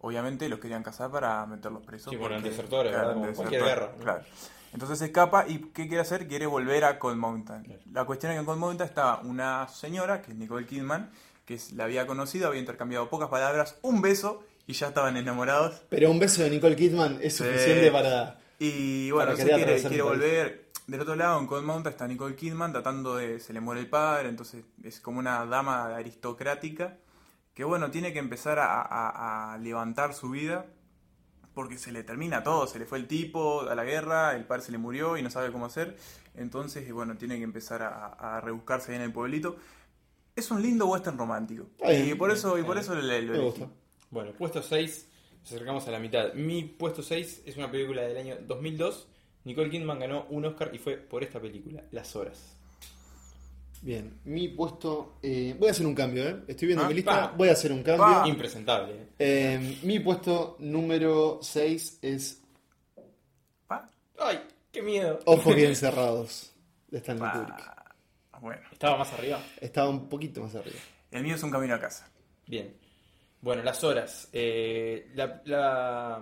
[SPEAKER 1] obviamente los querían cazar para meterlos presos.
[SPEAKER 2] Sí,
[SPEAKER 1] porque-
[SPEAKER 2] desertores, ¿verdad? Como
[SPEAKER 1] eran
[SPEAKER 2] cualquier
[SPEAKER 1] desertores,
[SPEAKER 2] guerra, ¿no?
[SPEAKER 1] Claro. Entonces se escapa y ¿qué quiere hacer? Quiere volver a Cold Mountain.
[SPEAKER 2] Claro.
[SPEAKER 1] La cuestión es que en Cold Mountain estaba una señora, que es Nicole Kidman, que la había conocido, había intercambiado pocas palabras, un beso y ya estaban enamorados.
[SPEAKER 3] Pero un beso de Nicole Kidman es suficiente para...
[SPEAKER 1] Y bueno,
[SPEAKER 3] Para
[SPEAKER 1] se quiere, volver. Del otro lado, en Cold Mountain está Nicole Kidman tratando de. Se le muere el padre, entonces es como una dama aristocrática. Que bueno, tiene que empezar a, a- a levantar su vida. Porque se le termina todo. Se le fue el tipo a la guerra, el padre se le murió y no sabe cómo hacer. Entonces, y bueno, tiene que empezar a, a rebuscarse ahí en el pueblito. Es un lindo western romántico.
[SPEAKER 3] Bien.
[SPEAKER 1] y por eso, y por eso le, lo
[SPEAKER 3] Me
[SPEAKER 1] elegí.
[SPEAKER 3] gusta.
[SPEAKER 2] Bueno, puesto 6, nos acercamos a la mitad. Mi puesto 6 es una película del año 2002. Nicole Kidman ganó un Oscar y fue por esta película, Las Horas.
[SPEAKER 3] Bien, mi puesto. eh, voy a hacer un cambio, ¿eh? Estoy viendo
[SPEAKER 1] Ah,
[SPEAKER 3] mi lista,
[SPEAKER 2] pa.
[SPEAKER 3] voy a hacer un cambio.
[SPEAKER 1] Pa.
[SPEAKER 2] Impresentable. ¿eh?
[SPEAKER 3] Eh, mi puesto número 6 es
[SPEAKER 1] Pa,
[SPEAKER 2] ¡Ay! ¡Qué miedo!
[SPEAKER 3] Ojos bien cerrados de Stanley. Kubrick.
[SPEAKER 1] Bueno,
[SPEAKER 2] Estaba más arriba.
[SPEAKER 3] Estaba un poquito más arriba.
[SPEAKER 1] el mío es un camino a casa.
[SPEAKER 2] Bien. Bueno, las horas. Eh, la, la,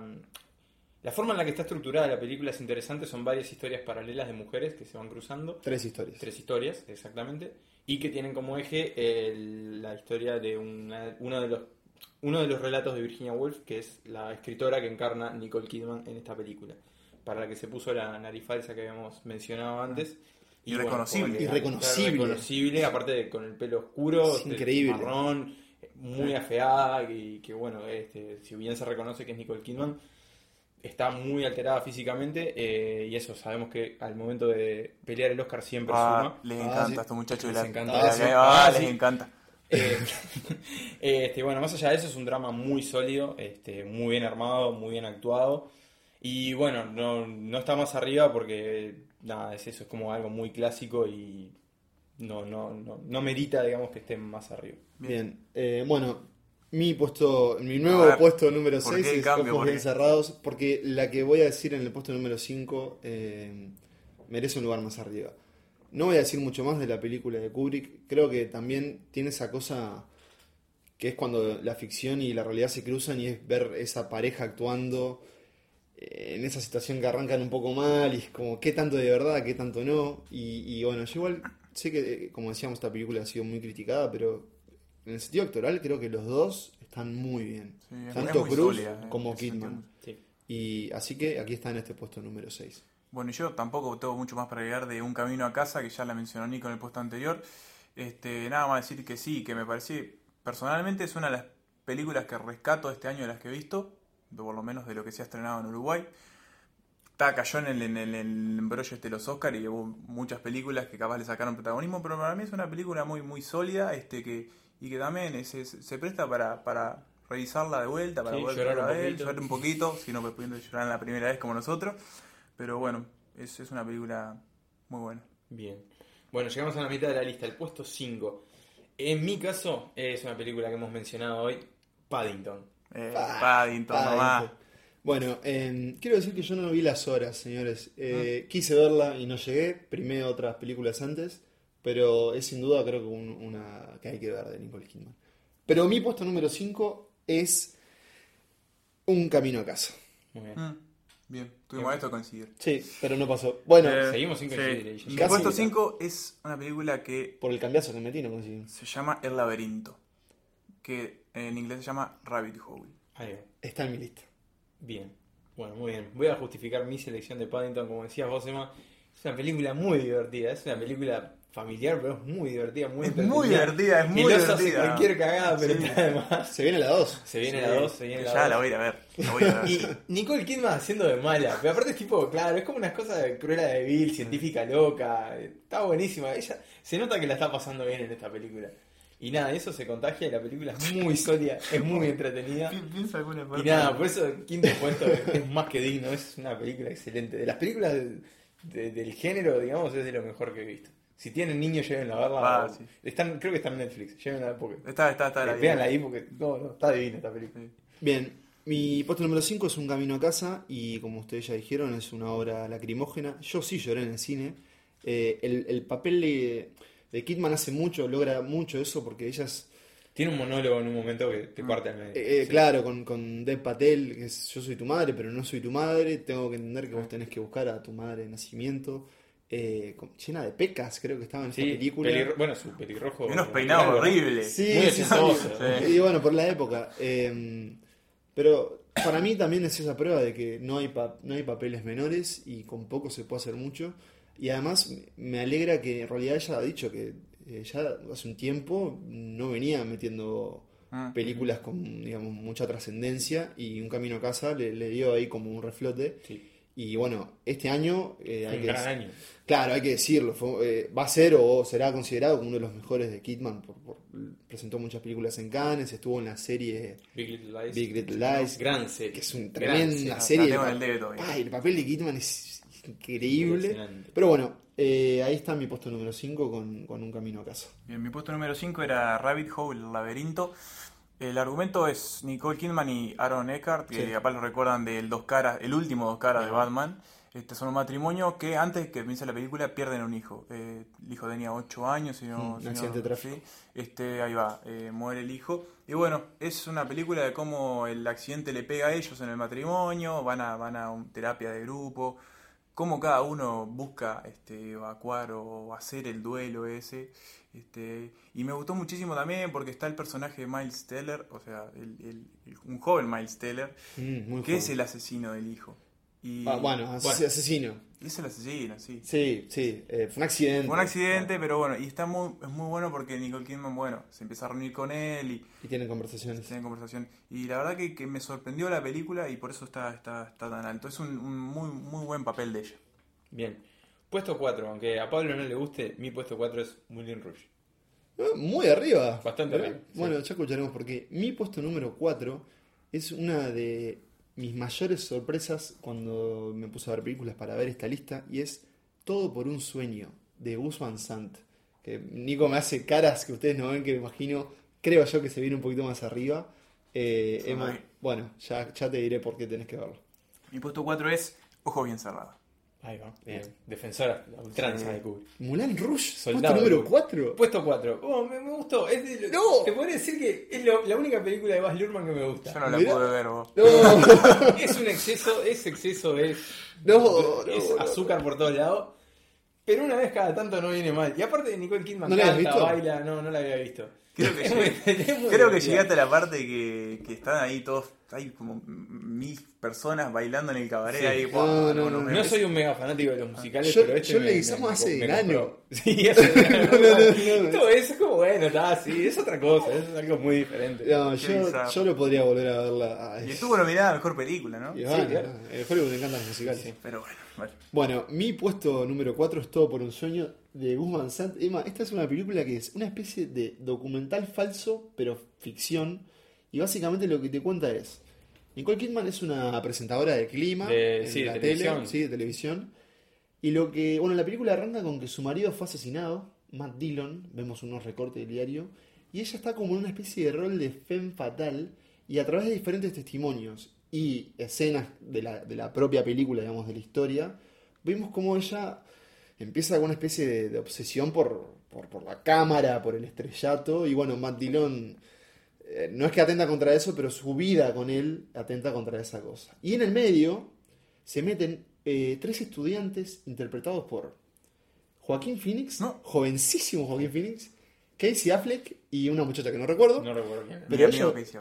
[SPEAKER 2] la forma en la que está estructurada la película es interesante. Son varias historias paralelas de mujeres que se van cruzando.
[SPEAKER 3] Tres historias.
[SPEAKER 2] Tres historias, exactamente. Y que tienen como eje el- la historia de una- uno, de los, uno de los relatos de Virginia Woolf, que es la escritora que encarna Nicole Kidman en esta película. Para la que se puso la nariz falsa que habíamos mencionado antes. Y bueno,
[SPEAKER 1] Irreconocible.
[SPEAKER 2] porque-
[SPEAKER 3] Irreconocible.
[SPEAKER 2] Irreconocible, aparte de con el pelo oscuro,
[SPEAKER 3] Es increíble.
[SPEAKER 2] marrón, muy afeada y que bueno, este, si bien se reconoce que es Nicole Kidman, está muy alterada físicamente eh, y eso, sabemos que al momento de pelear el Oscar siempre
[SPEAKER 1] Ah,
[SPEAKER 2] suma.
[SPEAKER 1] les
[SPEAKER 3] Ah,
[SPEAKER 1] encanta
[SPEAKER 3] sí.
[SPEAKER 1] a estos muchachos
[SPEAKER 2] Les encanta.
[SPEAKER 3] Ah, sí.
[SPEAKER 1] ah,
[SPEAKER 2] Ah,
[SPEAKER 1] les
[SPEAKER 2] sí.
[SPEAKER 1] encanta.
[SPEAKER 2] Eh, este, bueno, más allá de eso es un drama muy sólido, este, muy bien armado, muy bien actuado. Y bueno, no, no está más arriba porque nada, es eso, es como algo muy clásico y no, no, no, no merita, digamos, que esté más arriba.
[SPEAKER 3] Bien, eh, bueno, mi puesto, mi nuevo
[SPEAKER 1] ver,
[SPEAKER 3] puesto número
[SPEAKER 1] ¿por
[SPEAKER 3] 6
[SPEAKER 1] qué el
[SPEAKER 3] es
[SPEAKER 1] cambio?
[SPEAKER 3] Ojos
[SPEAKER 1] ¿Por
[SPEAKER 3] bien cerrados, porque la que voy a decir en el puesto número 5 eh, merece un lugar más arriba. No voy a decir mucho más de la película de Kubrick, creo que también tiene esa cosa que es cuando la ficción y la realidad se cruzan y es ver esa pareja actuando eh, en esa situación que arrancan un poco mal y es como qué tanto de verdad, qué tanto no. Y, y bueno, yo igual sé que, eh, como decíamos, esta película ha sido muy criticada, pero en el sentido actoral creo que los dos están muy bien.
[SPEAKER 1] Sí,
[SPEAKER 3] Tanto
[SPEAKER 1] muy
[SPEAKER 3] Cruz
[SPEAKER 1] sólida, eh,
[SPEAKER 3] como Kidman.
[SPEAKER 2] Sí.
[SPEAKER 3] Y así que aquí está en este puesto número 6.
[SPEAKER 1] Bueno, y yo tampoco tengo mucho más para agregar de Un Camino a Casa, que ya la mencionó Nico en el puesto anterior. Este, nada más decir que sí, que me parece, personalmente es una de las películas que rescato este año de las que he visto, de por lo menos de lo que se ha estrenado en Uruguay. Está, cayó en el, en el, en el embrollo este de los Oscars y hubo muchas películas que capaz le sacaron protagonismo, pero para mí es una película muy, muy sólida este, que, y que también es- es- se presta para, para revisarla de vuelta, para
[SPEAKER 2] Sí,
[SPEAKER 1] poder
[SPEAKER 2] llorar un
[SPEAKER 1] llorar un poquito, si no pudiendo llorar en la primera vez como nosotros. Pero bueno, es, es una película muy buena.
[SPEAKER 2] Bien. Bueno, llegamos a la mitad de la lista, el puesto 5. En mi caso, es una película que hemos mencionado hoy, Paddington.
[SPEAKER 1] Eh,
[SPEAKER 3] Ah,
[SPEAKER 1] Paddington,
[SPEAKER 3] Paddington.
[SPEAKER 1] mamá.
[SPEAKER 3] Bueno, eh, quiero decir que yo no vi las horas, señores. Eh, Quise verla y no llegué. Primé otras películas antes. Pero es sin duda creo que un- una que hay que ver de Nicole Kidman. Pero mi puesto número 5 es Un camino a casa.
[SPEAKER 2] Muy bien.
[SPEAKER 1] Mm, Bien, tuvimos esto a coincidir.
[SPEAKER 3] Sí, pero no pasó. Bueno,
[SPEAKER 1] Eh,
[SPEAKER 2] seguimos sin
[SPEAKER 1] sí.
[SPEAKER 2] coincidir ya.
[SPEAKER 1] Mi puesto 5 es una película que
[SPEAKER 3] por el cambiazo que metí no
[SPEAKER 1] se llama El laberinto, que en inglés se llama Rabbit Hole.
[SPEAKER 2] Ahí va.
[SPEAKER 3] Está en mi lista.
[SPEAKER 2] Bien. Bueno, muy bien. Voy a justificar mi selección de Paddington, como decías vos, Emma. Es una película muy divertida. Es una película familiar, pero es muy divertida, muy
[SPEAKER 1] Es muy divertida, es
[SPEAKER 2] Y
[SPEAKER 1] muy
[SPEAKER 2] los hace
[SPEAKER 1] divertida.
[SPEAKER 2] cualquier cagada, pero
[SPEAKER 1] Sí.
[SPEAKER 2] está de más.
[SPEAKER 3] Se viene la 2.
[SPEAKER 2] Se viene
[SPEAKER 1] Sí,
[SPEAKER 2] la 2, se viene la
[SPEAKER 1] Ya
[SPEAKER 2] 2.
[SPEAKER 1] la voy a ir a ver. la voy a ir a ver.
[SPEAKER 2] Y Nicole Kidman haciendo de mala. Pero aparte es tipo, claro, es como unas cosas de cruela de Bill, científica loca. Está buenísima. Ella se nota que la está pasando bien en esta película. Y nada, eso se contagia y la película es muy sólida, es muy entretenida.
[SPEAKER 1] Pi- Piensa alguna
[SPEAKER 2] Y nada, por eso el quinto puesto es, es más que digno, es una película excelente. De las películas de- de- del género, digamos, es de lo mejor que he visto. Si tienen niños, llévenla a verla.
[SPEAKER 1] Ah, sí.
[SPEAKER 2] Están, creo que está en Netflix, llévenla porque...
[SPEAKER 1] Está, está, está. la
[SPEAKER 2] Veanla ahí porque no, no, está divina esta película.
[SPEAKER 1] Sí.
[SPEAKER 3] Bien, mi puesto número 5 es Un camino a casa y como ustedes ya dijeron es una obra lacrimógena. Yo sí lloré en el cine. Eh, el, el papel de, de Kidman hace mucho, logra mucho eso porque ella es,
[SPEAKER 2] Tiene un monólogo en un momento que te parte al medio.
[SPEAKER 3] eh, eh,
[SPEAKER 2] Sí.
[SPEAKER 3] claro, con, con Dev Patel, que es yo soy tu madre, pero no soy tu madre, tengo que entender que vos tenés que buscar a tu madre de nacimiento. Eh, llena de pecas creo que estaba en
[SPEAKER 2] Sí,
[SPEAKER 3] esta película.
[SPEAKER 2] pelirro- bueno, su pelirrojo.
[SPEAKER 1] Unos peinados horribles.
[SPEAKER 3] Sí,
[SPEAKER 2] Muy
[SPEAKER 3] sí,
[SPEAKER 1] sí.
[SPEAKER 3] Y bueno, por la época. eh, pero para mí también es esa prueba de que no hay, pa- no hay papeles menores y con poco se puede hacer mucho. Y además me alegra que en realidad ella ha dicho que eh, ya hace un tiempo no venía metiendo
[SPEAKER 1] Mm.
[SPEAKER 3] películas con digamos, mucha trascendencia y Un Camino a Casa le, le dio ahí como un reflote.
[SPEAKER 2] Sí,
[SPEAKER 3] Y bueno, este año eh,
[SPEAKER 2] fue
[SPEAKER 3] hay
[SPEAKER 2] un
[SPEAKER 3] que
[SPEAKER 2] gran año.
[SPEAKER 3] Claro, hay que decirlo. fue- eh, va a ser o será considerado como uno de los mejores de Kidman. Por, por- presentó muchas películas en Cannes, estuvo en la serie
[SPEAKER 2] Big Little Lies.
[SPEAKER 3] Big Little Lies,
[SPEAKER 2] Gran serie.
[SPEAKER 3] que es una
[SPEAKER 2] Gran
[SPEAKER 3] tremenda
[SPEAKER 2] serie.
[SPEAKER 1] La
[SPEAKER 3] El. Ay, papel de Kidman es increíble. Pero bueno, Eh, ahí está mi puesto número 5 con, con un camino a casa.
[SPEAKER 1] Bien, mi puesto número 5 era Rabbit Hole, el laberinto. El argumento es Nicole Kidman y Aaron Eckhart, que
[SPEAKER 3] Sí.
[SPEAKER 1] capaz lo recuerdan del dos caras, el último dos caras de. Batman. Este son un matrimonio que antes que comience la película pierden un hijo. Eh, el hijo tenía 8 años, si no,
[SPEAKER 3] Mm, un
[SPEAKER 1] si no-
[SPEAKER 3] accidente de tráfico.
[SPEAKER 1] sí. Este, ahí va, eh, muere el hijo. Y bueno, es una película de cómo el accidente le pega a ellos en el matrimonio, van a, van a un terapia de grupo, cómo cada uno busca este, evacuar o hacer el duelo ese. Este, y me gustó muchísimo también porque está el personaje de Miles Teller, o sea, el- el- un joven Miles Teller,
[SPEAKER 3] Mm,
[SPEAKER 1] que es el asesino del hijo. Y
[SPEAKER 3] Ah, bueno, as-
[SPEAKER 2] Bueno.
[SPEAKER 3] asesino.
[SPEAKER 1] es el asesino, sí.
[SPEAKER 3] Sí, sí, eh, fue un accidente.
[SPEAKER 1] Fue un accidente, pero bueno, y está muy, es muy bueno porque Nicole Kidman, bueno, se empieza a reunir con él y
[SPEAKER 3] Y tienen conversaciones.
[SPEAKER 1] tienen conversación. Y la verdad que, que me sorprendió la película y por eso está, está, está tan alto. Es un, un muy, muy buen papel de ella.
[SPEAKER 2] Bien. Puesto 4, aunque a Pablo no le guste, mi puesto 4 es Moulin Rouge.
[SPEAKER 3] Ah, Muy arriba.
[SPEAKER 2] Bastante arriba, sí.
[SPEAKER 3] Bueno, ya escucharemos porque mi puesto número 4 es una de mis mayores sorpresas cuando me puse a ver películas para ver esta lista y es Todo por un sueño de Gus Van Sant. Que Nico me hace caras que ustedes no ven que me imagino, creo yo que se viene un poquito más arriba. Eh, Emma, bueno, ya, ya te diré por qué tenés que verlo.
[SPEAKER 1] Mi puesto 4 es Ojo Bien Cerrado.
[SPEAKER 2] Ahí va. Bien. Defensora, la ultranza
[SPEAKER 1] Sí.
[SPEAKER 2] de Kubrick.
[SPEAKER 3] Mulan Rouge,
[SPEAKER 2] Soldado
[SPEAKER 3] puesto número
[SPEAKER 2] Kubrick.
[SPEAKER 3] 4.
[SPEAKER 2] Puesto 4. Oh, me, me gustó. Es de-
[SPEAKER 3] ¡No!
[SPEAKER 2] Te podría decir que es lo- la única película de Baz Luhrmann que me gusta.
[SPEAKER 1] Yo no la
[SPEAKER 3] Mirá.
[SPEAKER 1] pude ver vos.
[SPEAKER 3] No,
[SPEAKER 2] Es un exceso, es exceso, es,
[SPEAKER 3] No,
[SPEAKER 2] es
[SPEAKER 3] no, no.
[SPEAKER 2] azúcar por todos lados. Pero una vez cada tanto no viene mal. Y aparte de Nicole Kidman
[SPEAKER 3] ¿No
[SPEAKER 2] canta,
[SPEAKER 3] visto?
[SPEAKER 2] baila, no, no la había visto.
[SPEAKER 1] Creo que, llegué, creo que llegué hasta la parte que, que están ahí todos, hay como mil personas bailando en el cabaret
[SPEAKER 2] Sí.
[SPEAKER 1] ahí.
[SPEAKER 3] No, no, no,
[SPEAKER 1] me-
[SPEAKER 2] No soy un mega fanático de los musicales,
[SPEAKER 3] Yo-
[SPEAKER 2] pero este
[SPEAKER 3] yo
[SPEAKER 2] me-
[SPEAKER 3] le
[SPEAKER 2] me-
[SPEAKER 3] hace enano.
[SPEAKER 2] compró. Sí, eso
[SPEAKER 3] No, no, no, no.
[SPEAKER 2] Todo eso es como bueno, está así, es otra cosa, es algo muy diferente.
[SPEAKER 3] No, yo, yo lo podría volver a verla. Ay,
[SPEAKER 1] Y estuvo nominada a Mejor Película, ¿no?
[SPEAKER 3] y
[SPEAKER 2] Sí,
[SPEAKER 3] bueno,
[SPEAKER 2] claro.
[SPEAKER 3] En Hollywood me encantan los musicales.
[SPEAKER 2] Sí.
[SPEAKER 1] Pero bueno, vale.
[SPEAKER 3] Bueno, mi puesto número 4 es Todo por un sueño de Gus Van Sant. Emma, esta es una película que es una especie de documental falso, pero ficción. Y básicamente lo que te cuenta es: Nicole Kidman es una presentadora de clima
[SPEAKER 2] De-
[SPEAKER 3] en
[SPEAKER 2] sí, de
[SPEAKER 3] la
[SPEAKER 2] televisión.
[SPEAKER 3] tele, sí, de televisión. Y lo que, bueno, la película arranca con que su marido fue asesinado, Matt Dillon, vemos unos recortes del diario, y ella está como en una especie de rol de femme fatal, y a través de diferentes testimonios y escenas de la, de la propia película, digamos, de la historia, vemos cómo ella empieza con una especie de, de obsesión por, por, por la cámara, por el estrellato, y bueno, Matt Dillon eh, no es que atenta contra eso, pero su vida con él atenta contra esa cosa. Y en el medio se meten eh, tres estudiantes interpretados por Joaquín Phoenix,
[SPEAKER 1] No.
[SPEAKER 3] jovencísimo Joaquín Phoenix, Casey Affleck y una muchacha que no recuerdo.
[SPEAKER 2] No recuerdo quién
[SPEAKER 3] Pero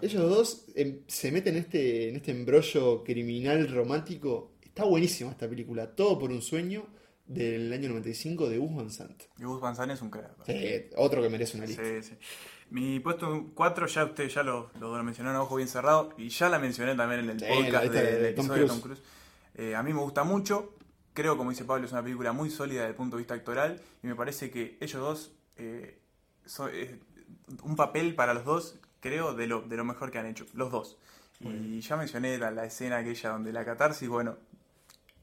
[SPEAKER 3] ellos, dos em, se meten en este, en este embrollo criminal romántico. Está buenísima esta película. Todo por un sueño del año 95 de Gus Van Sant.
[SPEAKER 1] Y Gus Van Sant es un crack.
[SPEAKER 3] Eh, otro que merece una lista.
[SPEAKER 1] Sí, sí. Mi puesto 4 ya ustedes ya lo, lo mencionaron a ojo bien cerrado y ya la mencioné también en el
[SPEAKER 3] Sí,
[SPEAKER 1] podcast de-
[SPEAKER 3] de Tom
[SPEAKER 1] de. Tom Cruise. Eh, a mí me gusta mucho, creo como dice Pablo es una película muy sólida desde el punto de vista actoral y me parece que ellos dos eh, son- eh, un papel para los dos creo de lo, de lo mejor que han hecho, los dos. Y ya mencioné la, la escena aquella donde la catarsis, bueno,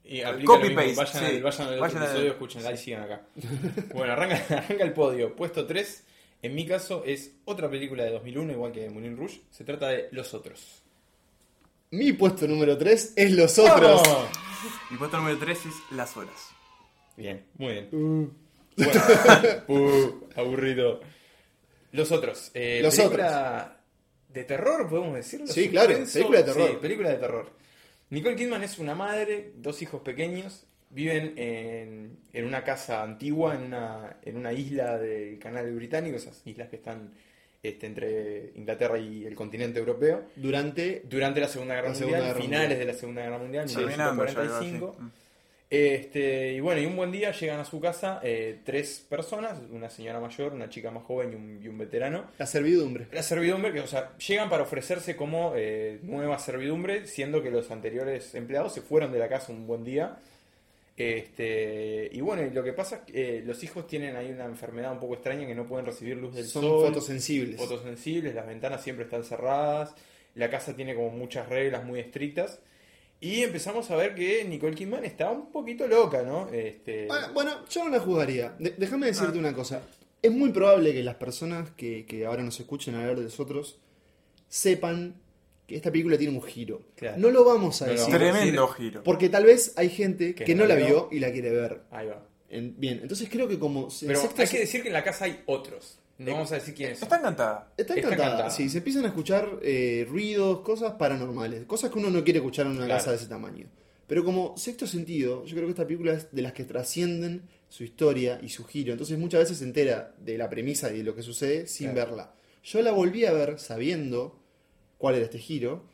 [SPEAKER 2] Y aplica
[SPEAKER 1] Copy paste,
[SPEAKER 2] vayan,
[SPEAKER 1] sí.
[SPEAKER 2] al, vayan al otro
[SPEAKER 1] Vayan al-
[SPEAKER 2] episodio, escúchenla y sigan acá. bueno, arranca, arranca el podio. Puesto 3, en mi caso, es otra película de 2001, igual que Moulin Rouge. Se trata de Los Otros.
[SPEAKER 3] Mi puesto número 3 es Los Otros.
[SPEAKER 2] ¡Vamos!
[SPEAKER 1] mi puesto número 3 es Las Horas.
[SPEAKER 2] Bien, muy bien.
[SPEAKER 3] Uh,
[SPEAKER 2] Bueno, uh, aburrido. Los Otros. Eh,
[SPEAKER 3] Los
[SPEAKER 2] película de terror, podemos decirlo.
[SPEAKER 3] Sí, claro, película de terror.
[SPEAKER 2] Sí, película de terror. Nicole Kidman es una madre, dos hijos pequeños, viven en, en una casa antigua, en una, en una isla del canal británico, esas islas que están este, entre Inglaterra y el continente europeo,
[SPEAKER 3] durante.
[SPEAKER 2] durante la Segunda Guerra
[SPEAKER 3] La
[SPEAKER 2] Mundial,
[SPEAKER 3] Segunda Guerra
[SPEAKER 2] finales
[SPEAKER 3] Mundial.
[SPEAKER 2] de la Segunda Guerra Mundial,
[SPEAKER 3] Sí.
[SPEAKER 1] Algo
[SPEAKER 2] 1945. Este, y bueno, y un buen día llegan a su casa eh, tres personas, una señora mayor, una chica más joven y un, y un veterano.
[SPEAKER 3] La servidumbre.
[SPEAKER 2] La servidumbre, que, o sea, llegan para ofrecerse como eh, nueva servidumbre, siendo que los anteriores empleados se fueron de la casa un buen día. Este, y bueno, y lo que pasa es que eh, los hijos tienen ahí una enfermedad un poco extraña que no pueden recibir luz del
[SPEAKER 3] Son
[SPEAKER 2] sol.
[SPEAKER 3] fotosensibles.
[SPEAKER 2] fotosensibles, las ventanas siempre están cerradas, la casa tiene como muchas reglas muy estrictas. Y empezamos a ver que Nicole Kidman está un poquito loca, ¿no? Este,
[SPEAKER 3] Bueno, bueno, yo no la juzgaría. De- déjame decirte una cosa. Es muy probable que las personas que, que ahora nos escuchen hablar de nosotros sepan que esta película tiene un giro.
[SPEAKER 2] Claro.
[SPEAKER 3] No lo vamos a
[SPEAKER 2] No
[SPEAKER 3] decir.
[SPEAKER 1] Tremendo
[SPEAKER 2] decir-
[SPEAKER 1] giro.
[SPEAKER 3] Porque tal vez hay gente
[SPEAKER 2] Que
[SPEAKER 3] que,
[SPEAKER 2] no
[SPEAKER 3] la
[SPEAKER 2] vio.
[SPEAKER 3] y la quiere ver.
[SPEAKER 2] Ahí va.
[SPEAKER 3] En- bien, entonces creo que como...
[SPEAKER 2] Pero hay que decir que en la casa hay otros. No vamos a decir quiénes son.
[SPEAKER 1] Está encantada.
[SPEAKER 3] Está
[SPEAKER 2] Está
[SPEAKER 3] encantada.
[SPEAKER 2] encantada.
[SPEAKER 3] Sí, se empiezan a escuchar eh, ruidos, cosas paranormales, cosas que uno no quiere escuchar en una
[SPEAKER 2] Claro.
[SPEAKER 3] casa de ese tamaño. Pero como sexto sentido, yo creo que esta película es de las que trascienden su historia y su giro. Entonces muchas veces se entera de la premisa y de lo que sucede sin
[SPEAKER 2] Claro.
[SPEAKER 3] verla. Yo la volví a ver sabiendo cuál era este giro.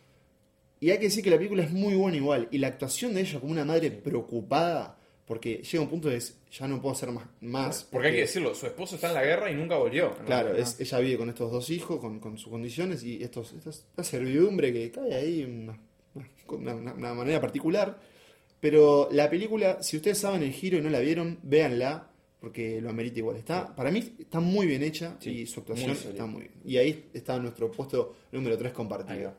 [SPEAKER 3] Y hay que decir que la película es muy buena igual. Y la actuación de ella como una madre preocupada, porque llega un punto de es, ya no puedo hacer más. más
[SPEAKER 2] Porque hay que decirlo, su esposo está en la guerra y nunca volvió. ¿no?
[SPEAKER 3] Claro,
[SPEAKER 2] No.
[SPEAKER 3] es, ella vive con estos dos hijos, con, con sus condiciones y estos, esta, esta servidumbre que cae ahí una, una, una- una manera particular. Pero la película, si ustedes saben el giro y no la vieron, véanla, porque lo amerita igual. Está, Para mí está muy bien hecha
[SPEAKER 2] Sí,
[SPEAKER 3] y su actuación
[SPEAKER 2] muy
[SPEAKER 3] está muy bien. Y ahí está nuestro puesto número 3
[SPEAKER 2] Ahí
[SPEAKER 3] compartido.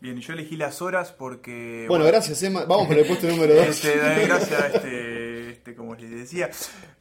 [SPEAKER 1] Bien, y yo elegí las horas porque.
[SPEAKER 3] Bueno, gracias Emma. Vamos por el puesto número 2.
[SPEAKER 1] Este, gracias, este, este, como les decía.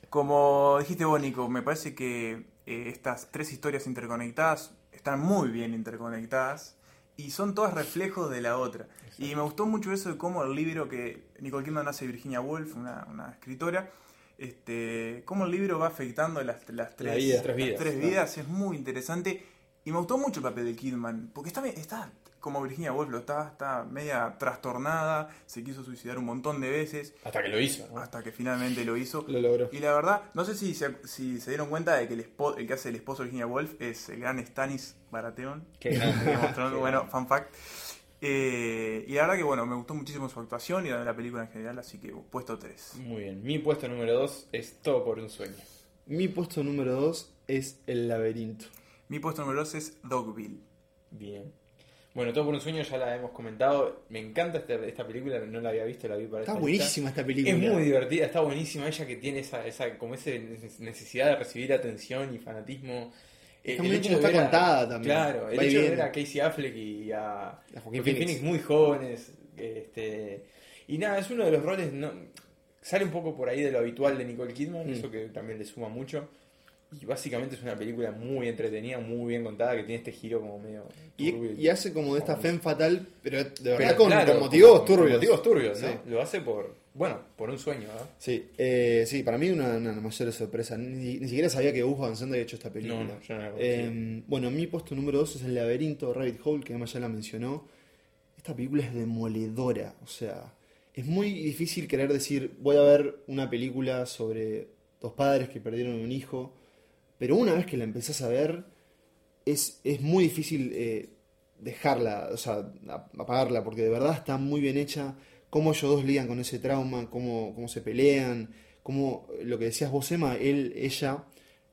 [SPEAKER 1] Como dijiste vos, Nico, me parece que eh, estas tres historias interconectadas están muy bien interconectadas y son todas reflejos de la otra. Y me gustó mucho eso de cómo el libro que Nicole Kidman hace de Virginia Woolf, una, una escritora, este, cómo el libro va afectando las, las tres,
[SPEAKER 3] vida.
[SPEAKER 1] las
[SPEAKER 2] Tres vidas,
[SPEAKER 1] tres
[SPEAKER 2] claro.
[SPEAKER 1] vidas, es muy interesante. Y me gustó mucho el papel de Kidman, porque está, está como Virginia Woolf, lo está, está media trastornada, se quiso suicidar un montón de veces,
[SPEAKER 2] Hasta que lo hizo. ¿no?
[SPEAKER 1] hasta que finalmente lo hizo.
[SPEAKER 3] Lo logró.
[SPEAKER 1] Y la verdad, no sé si se, si se dieron cuenta de que el, espo- el que hace el esposo de Virginia Woolf es el gran Stanis Baratheon.
[SPEAKER 2] Qué Qué
[SPEAKER 1] bueno, fun fact. Eh, y la verdad que bueno, me gustó muchísimo su actuación y la de la película en general, así que puesto 3.
[SPEAKER 2] Muy bien. Mi puesto número 2 es Todo por un sueño.
[SPEAKER 3] Mi puesto número 2 es El laberinto.
[SPEAKER 1] Mi puesto número 2 es Dogville.
[SPEAKER 2] Bien. Bueno, Todo por un sueño ya la hemos comentado. Me encanta esta, esta película, no la había visto, la vi para
[SPEAKER 3] Está
[SPEAKER 2] esta
[SPEAKER 3] buenísima esta película.
[SPEAKER 2] Es muy divertida, está buenísima. Ella que tiene esa, esa como esa necesidad de recibir atención y fanatismo.
[SPEAKER 3] Está muy está
[SPEAKER 2] a-
[SPEAKER 3] contada también.
[SPEAKER 2] Claro, el
[SPEAKER 3] Va
[SPEAKER 2] hecho de ver a Casey Affleck y a,
[SPEAKER 3] A. Phoenix
[SPEAKER 2] muy jóvenes. Este, y nada, es uno de los roles. No, sale un poco por ahí de lo habitual de Nicole Kidman,
[SPEAKER 3] Mm.
[SPEAKER 2] eso que también le suma mucho. Y básicamente es una película muy entretenida, muy bien contada, que tiene este giro como medio.
[SPEAKER 3] Y,
[SPEAKER 2] turbio.
[SPEAKER 3] y hace como de esta
[SPEAKER 2] Como-
[SPEAKER 3] femme fatal, pero de verdad
[SPEAKER 2] Pero
[SPEAKER 3] con,
[SPEAKER 2] claro,
[SPEAKER 3] con motivos
[SPEAKER 2] con-
[SPEAKER 3] turbios.
[SPEAKER 2] con motivos turbios,
[SPEAKER 3] Sí.
[SPEAKER 2] ¿no? Lo hace por, bueno, por un sueño, ¿no?
[SPEAKER 3] Sí, eh, sí, para mí una, una mayor sorpresa. Ni, ni siquiera sabía que Gus Van Sant había hecho esta película.
[SPEAKER 2] No, no, yo no.
[SPEAKER 3] Eh, bueno, mi puesto número 2 es El laberinto Rabbit Hole, que Emma ya la mencionó. Esta película es demoledora, o sea, es muy difícil querer decir, voy a ver una película sobre dos padres que perdieron un hijo, pero una vez que la empezás a ver, es, es muy difícil eh, dejarla, o sea, apagarla, porque de verdad está muy bien hecha, cómo ellos dos lidian con ese trauma, cómo, cómo se pelean, cómo, lo que decías vos, Emma, él, ella,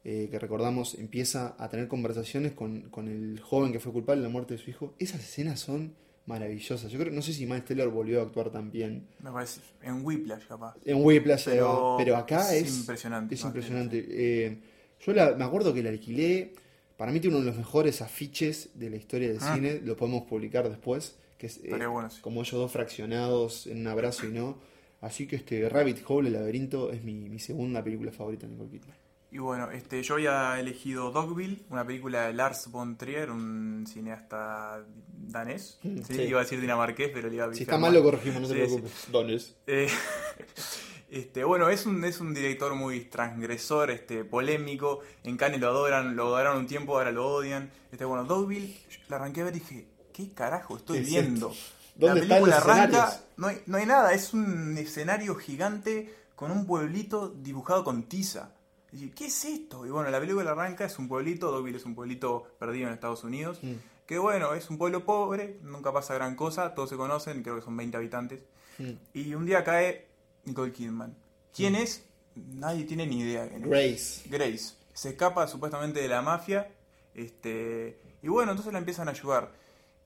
[SPEAKER 3] eh, que recordamos, empieza a tener conversaciones con, con el joven que fue culpable de la muerte de su hijo. Esas escenas son maravillosas. Yo creo, no sé si Miles volvió a actuar también
[SPEAKER 1] Me parece, en Whiplash capaz.
[SPEAKER 3] en Whiplash,
[SPEAKER 1] Pero
[SPEAKER 3] pero, acá
[SPEAKER 1] es
[SPEAKER 3] es,
[SPEAKER 1] impresionante,
[SPEAKER 3] Es impresionante. Eh, yo la- me acuerdo que la alquilé. Para mí tiene uno de los mejores afiches de la historia del
[SPEAKER 1] Ah.
[SPEAKER 3] cine. Lo podemos publicar después. Que es eh,
[SPEAKER 1] bueno, sí.
[SPEAKER 3] como ellos dos fraccionados en un abrazo y no. Así que este Rabbit Hole, el laberinto, es mi, mi segunda película favorita de Nicole Kidman.
[SPEAKER 1] Y bueno, este, yo había elegido Dogville, una película de Lars von Trier, un cineasta danés.
[SPEAKER 3] Mm,
[SPEAKER 1] Sí,
[SPEAKER 3] sí.
[SPEAKER 1] Iba a decir dinamarqués, pero le iba a
[SPEAKER 3] Si está mal lo corregimos, no te preocupes. Dones.
[SPEAKER 1] Eh, este, bueno, es un, es un director muy transgresor, este, polémico. En Cannes lo adoran, lo adoraron un tiempo, ahora lo odian. Este, bueno, Dogville, la arranqué a ver y dije, ¿qué carajo estoy
[SPEAKER 3] ¿Qué es
[SPEAKER 1] viendo?
[SPEAKER 3] ¿Dónde
[SPEAKER 1] la
[SPEAKER 3] están
[SPEAKER 1] película
[SPEAKER 3] los
[SPEAKER 1] arranca, no hay, no hay nada, es un escenario gigante con un pueblito dibujado con tiza. Y dije, ¿qué es esto? Y bueno, la película arranca, es un pueblito, Dogville es un pueblito perdido en Estados Unidos.
[SPEAKER 3] Mm.
[SPEAKER 1] Que bueno, es un pueblo pobre, nunca pasa gran cosa, todos se conocen, creo que son 20 habitantes.
[SPEAKER 3] Mm.
[SPEAKER 1] Y un día cae Nicole Kidman. ¿Quién es? Nadie tiene ni idea.
[SPEAKER 3] Grace.
[SPEAKER 1] Grace. Se escapa supuestamente de la mafia. Este, y bueno, entonces la empiezan a ayudar.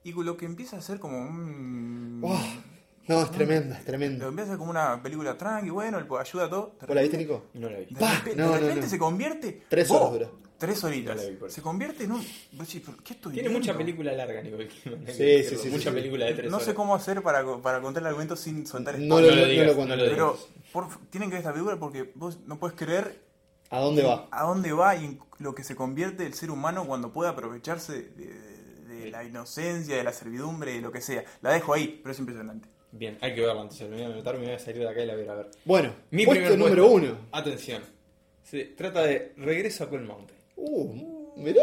[SPEAKER 1] Y lo que empieza a ser como un.
[SPEAKER 3] Oh. No, es tremenda, es
[SPEAKER 1] Lo
[SPEAKER 3] tremenda.
[SPEAKER 1] empieza como una película tranqui, bueno, ayuda a todo. de
[SPEAKER 3] ¿Vos la viste, Nico?
[SPEAKER 2] No la vi.
[SPEAKER 1] De repente,
[SPEAKER 3] no,
[SPEAKER 1] de
[SPEAKER 3] no,
[SPEAKER 1] repente
[SPEAKER 3] no.
[SPEAKER 1] se convierte.
[SPEAKER 3] Tres horas dura.
[SPEAKER 1] Tres horitas.
[SPEAKER 2] No
[SPEAKER 1] se convierte en un. vos decís, ¿pero ¿Qué estoy
[SPEAKER 2] Tiene
[SPEAKER 1] viendo?
[SPEAKER 2] mucha película larga, Nicole Kidman.
[SPEAKER 3] Sí, sí, sí,
[SPEAKER 2] Mucha
[SPEAKER 3] sí, sí.
[SPEAKER 2] película de tres
[SPEAKER 1] No sé
[SPEAKER 2] horas.
[SPEAKER 1] cómo hacer para, para contar el argumento sin soltar
[SPEAKER 3] No
[SPEAKER 1] spoilers.
[SPEAKER 3] lo, no
[SPEAKER 2] digas,
[SPEAKER 3] lo
[SPEAKER 2] no lo digas.
[SPEAKER 1] Pero por, tienen que ver esta película porque vos no puedes creer
[SPEAKER 3] ¿A dónde va?
[SPEAKER 1] a dónde va y en lo que se convierte el ser humano cuando puede aprovecharse de, de- de la inocencia, de la servidumbre, de lo que sea. La dejo ahí, pero es impresionante.
[SPEAKER 2] Bien, hay que verla antes. Me voy a anotar, me voy a salir de acá y la voy a ver.
[SPEAKER 3] Bueno,
[SPEAKER 2] Mi
[SPEAKER 3] puesto
[SPEAKER 2] primer
[SPEAKER 3] número
[SPEAKER 2] puesto.
[SPEAKER 3] uno.
[SPEAKER 2] Atención. Se trata de Regreso a Cold Mountain.
[SPEAKER 3] Uh, mirá.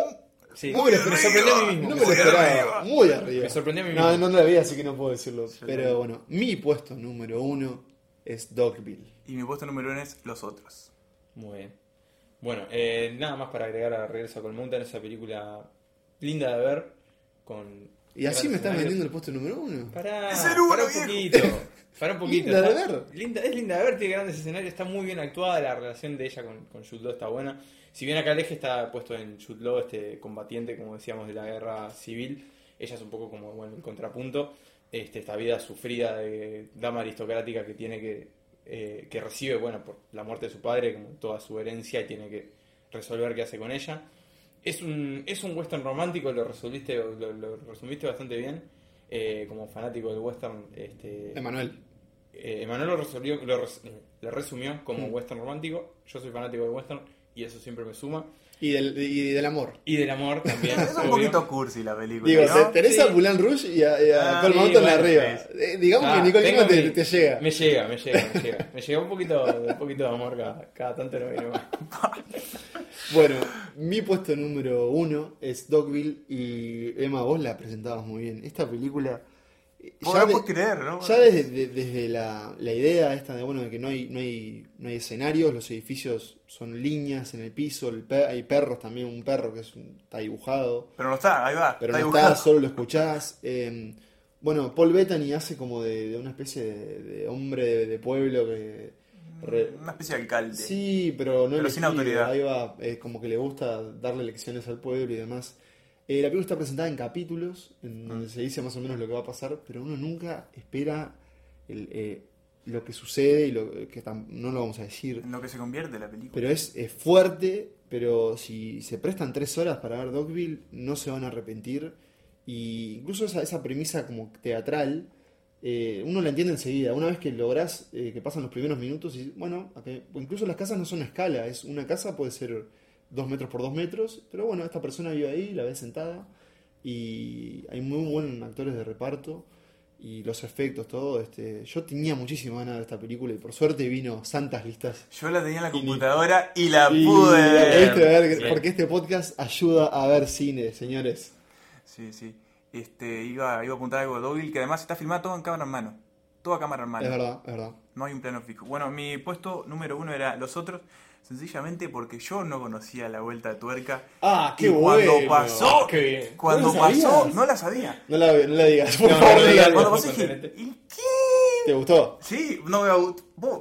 [SPEAKER 2] Sí,
[SPEAKER 1] Muy
[SPEAKER 2] me
[SPEAKER 1] arriba.
[SPEAKER 2] sorprendió a mí mismo.
[SPEAKER 3] No me
[SPEAKER 2] me
[SPEAKER 3] lo esperaba. Muy arriba.
[SPEAKER 2] Me sorprendió a mí mismo.
[SPEAKER 3] no, no la vi, así que no puedo decirlo. Pero bueno, mi puesto número uno es Dogville.
[SPEAKER 1] Y mi puesto número uno es Los Otros.
[SPEAKER 2] Muy bien. Bueno, eh, nada más para agregar a Regreso a Cold Mountain, esa película linda de ver. Con
[SPEAKER 3] Y así me estás vendiendo el puesto número uno.
[SPEAKER 2] Pará,
[SPEAKER 1] Es el uno,
[SPEAKER 2] pará un poquito. Pará un poquito.
[SPEAKER 3] Linda de ver.
[SPEAKER 2] Linda, es linda de ver, tiene grandes escenarios, está muy bien actuada, la relación de ella con, con Jude Law está buena. Si bien acá el eje está puesto en Jude Law, este combatiente, como decíamos, de la guerra civil, ella es un poco como bueno, el contrapunto. Este, esta vida sufrida de dama aristocrática que tiene que, eh, que recibe, bueno, por la muerte de su padre, como toda su herencia, y tiene que resolver qué hace con ella. Es un, es un western romántico, lo resolviste, lo, lo resumiste bastante bien. Eh, como fanático del western, este,
[SPEAKER 3] Emanuel.
[SPEAKER 2] Eh, Emanuel lo, resolvió, lo, res- lo resumió como
[SPEAKER 3] Mm.
[SPEAKER 2] western romántico. Yo soy fanático del western y eso siempre me suma.
[SPEAKER 3] Y del, y del amor.
[SPEAKER 2] Y del amor también.
[SPEAKER 1] Es un
[SPEAKER 2] obvio.
[SPEAKER 1] poquito cursi la película.
[SPEAKER 3] Digo,
[SPEAKER 1] ¿no?
[SPEAKER 3] tenés
[SPEAKER 2] Sí.
[SPEAKER 3] a Rouge y a, y a
[SPEAKER 1] Ah,
[SPEAKER 3] Mountain
[SPEAKER 2] bueno,
[SPEAKER 3] arriba. Eh, digamos
[SPEAKER 2] Ah,
[SPEAKER 3] que Nicole
[SPEAKER 2] tengo
[SPEAKER 3] Kidman te llega.
[SPEAKER 2] Me llega, me llega, me llega. Me llega un poquito, un poquito de amor cada, cada tanto no viene más.
[SPEAKER 3] Bueno, mi puesto número uno es Dogville y Emma, vos la presentabas muy bien. Esta película... ya de-
[SPEAKER 1] creer, ¿no?
[SPEAKER 3] Ya desde, de- desde la, la idea esta de bueno de que no hay, no hay, no hay escenarios, los edificios son líneas en el piso, el hay perros también, un perro que es un- está dibujado,
[SPEAKER 1] Pero no está, ahí va.
[SPEAKER 3] pero
[SPEAKER 1] está
[SPEAKER 3] no
[SPEAKER 1] dibujado.
[SPEAKER 3] está, solo lo escuchás. eh, bueno, Paul Bettany hace como de, de una especie de, hombre de, pueblo que... re-
[SPEAKER 1] Una especie de alcalde.
[SPEAKER 3] Sí, pero no
[SPEAKER 1] Pero sin
[SPEAKER 3] elegido,
[SPEAKER 1] autoridad.
[SPEAKER 3] Ahí va, eh, como que le gusta darle lecciones al pueblo y demás. Eh, la película está presentada en capítulos, en donde
[SPEAKER 1] Mm.
[SPEAKER 3] se dice más o menos lo que va a pasar, pero uno nunca espera el, eh, lo que sucede y lo que no lo vamos a decir.
[SPEAKER 1] En lo que se convierte la película.
[SPEAKER 3] Pero es, es fuerte, pero si se prestan tres horas para ver Dogville, no se van a arrepentir. Y incluso esa, esa premisa como teatral, eh, uno la entiende enseguida. Una vez que lográs que pasan los primeros minutos, y bueno, incluso las casas no son a escala, es una casa puede ser dos metros por dos metros, pero bueno, esta persona vive ahí, la ves sentada, y hay muy buenos actores de reparto. Y los efectos, todo. Este, yo tenía muchísima ganas de esta película y por suerte vino santas listas
[SPEAKER 1] Yo la tenía en la computadora y la
[SPEAKER 3] y
[SPEAKER 1] pude ver.
[SPEAKER 3] ver,
[SPEAKER 2] Sí.
[SPEAKER 3] porque este podcast ayuda a ver cine, señores.
[SPEAKER 1] Sí, sí. Este, iba, iba a apuntar algo de Dogville, que además está filmado todo en cámara en mano. Todo a cámara en mano.
[SPEAKER 3] Es verdad, es verdad.
[SPEAKER 1] No hay un plano fijo. Bueno, mi puesto número uno era Los Otros, sencillamente porque yo no conocía la vuelta de tuerca.
[SPEAKER 3] Ah,
[SPEAKER 1] y cuando pasó,
[SPEAKER 2] Qué bien.
[SPEAKER 1] cuando
[SPEAKER 3] ¿No
[SPEAKER 1] pasó, no la sabía.
[SPEAKER 3] No la, no la digas, por
[SPEAKER 2] No, no
[SPEAKER 3] favor,
[SPEAKER 2] la
[SPEAKER 3] no la
[SPEAKER 2] digas.
[SPEAKER 1] Cuando pasó dije. ¿y qué?
[SPEAKER 3] ¿Te gustó?
[SPEAKER 1] Sí, no me gustó. Vos,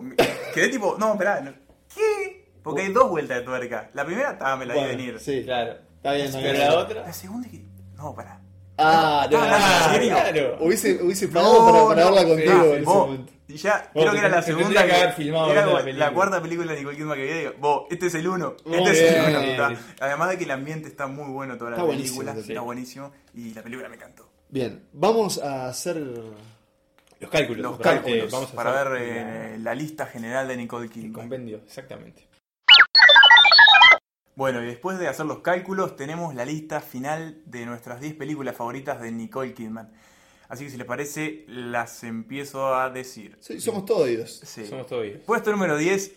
[SPEAKER 1] quedé tipo, no, esperá, no. ¿qué? Porque hay dos vueltas de tuerca. La primera, ah, me la vi
[SPEAKER 3] Bueno,
[SPEAKER 1] venir.
[SPEAKER 3] Sí.
[SPEAKER 2] Claro.
[SPEAKER 3] Está bien,
[SPEAKER 2] Pero la
[SPEAKER 1] La
[SPEAKER 2] otra.
[SPEAKER 1] segunda que. No, pará.
[SPEAKER 3] Ah, no,
[SPEAKER 1] Ah,
[SPEAKER 3] no,
[SPEAKER 1] ¿en serio?
[SPEAKER 2] claro.
[SPEAKER 3] Hubiese, hubiese pagado para, para
[SPEAKER 1] no,
[SPEAKER 3] verla contigo
[SPEAKER 1] no,
[SPEAKER 3] en ese momento.
[SPEAKER 1] Y ya,
[SPEAKER 2] Vos,
[SPEAKER 1] creo que era la segunda
[SPEAKER 2] que
[SPEAKER 1] que,
[SPEAKER 2] haber filmado
[SPEAKER 1] era
[SPEAKER 2] la
[SPEAKER 1] cuarta película de Nicole Kidman que veía, digo, vos, este es el uno,
[SPEAKER 3] Muy
[SPEAKER 1] este es el uno. Está- Además de que el ambiente está muy bueno toda la
[SPEAKER 3] Está
[SPEAKER 1] película,
[SPEAKER 3] buenísimo,
[SPEAKER 1] está
[SPEAKER 2] sí.
[SPEAKER 1] buenísimo y la película me encantó.
[SPEAKER 3] Bien, vamos a hacer.
[SPEAKER 2] Los cálculos.
[SPEAKER 1] Los
[SPEAKER 2] para-
[SPEAKER 1] cálculos
[SPEAKER 2] eh, vamos a
[SPEAKER 1] para ver eh, la lista general de Nicole
[SPEAKER 2] el
[SPEAKER 1] Kidman.
[SPEAKER 2] compendio, exactamente.
[SPEAKER 1] Bueno, y después de hacer los cálculos, tenemos la lista final de nuestras 10 películas favoritas de Nicole Kidman. Así que si les parece, las empiezo a decir.
[SPEAKER 3] Sí, somos todos oídos.
[SPEAKER 1] Sí.
[SPEAKER 2] Somos todos oídos.
[SPEAKER 1] Puesto número 10,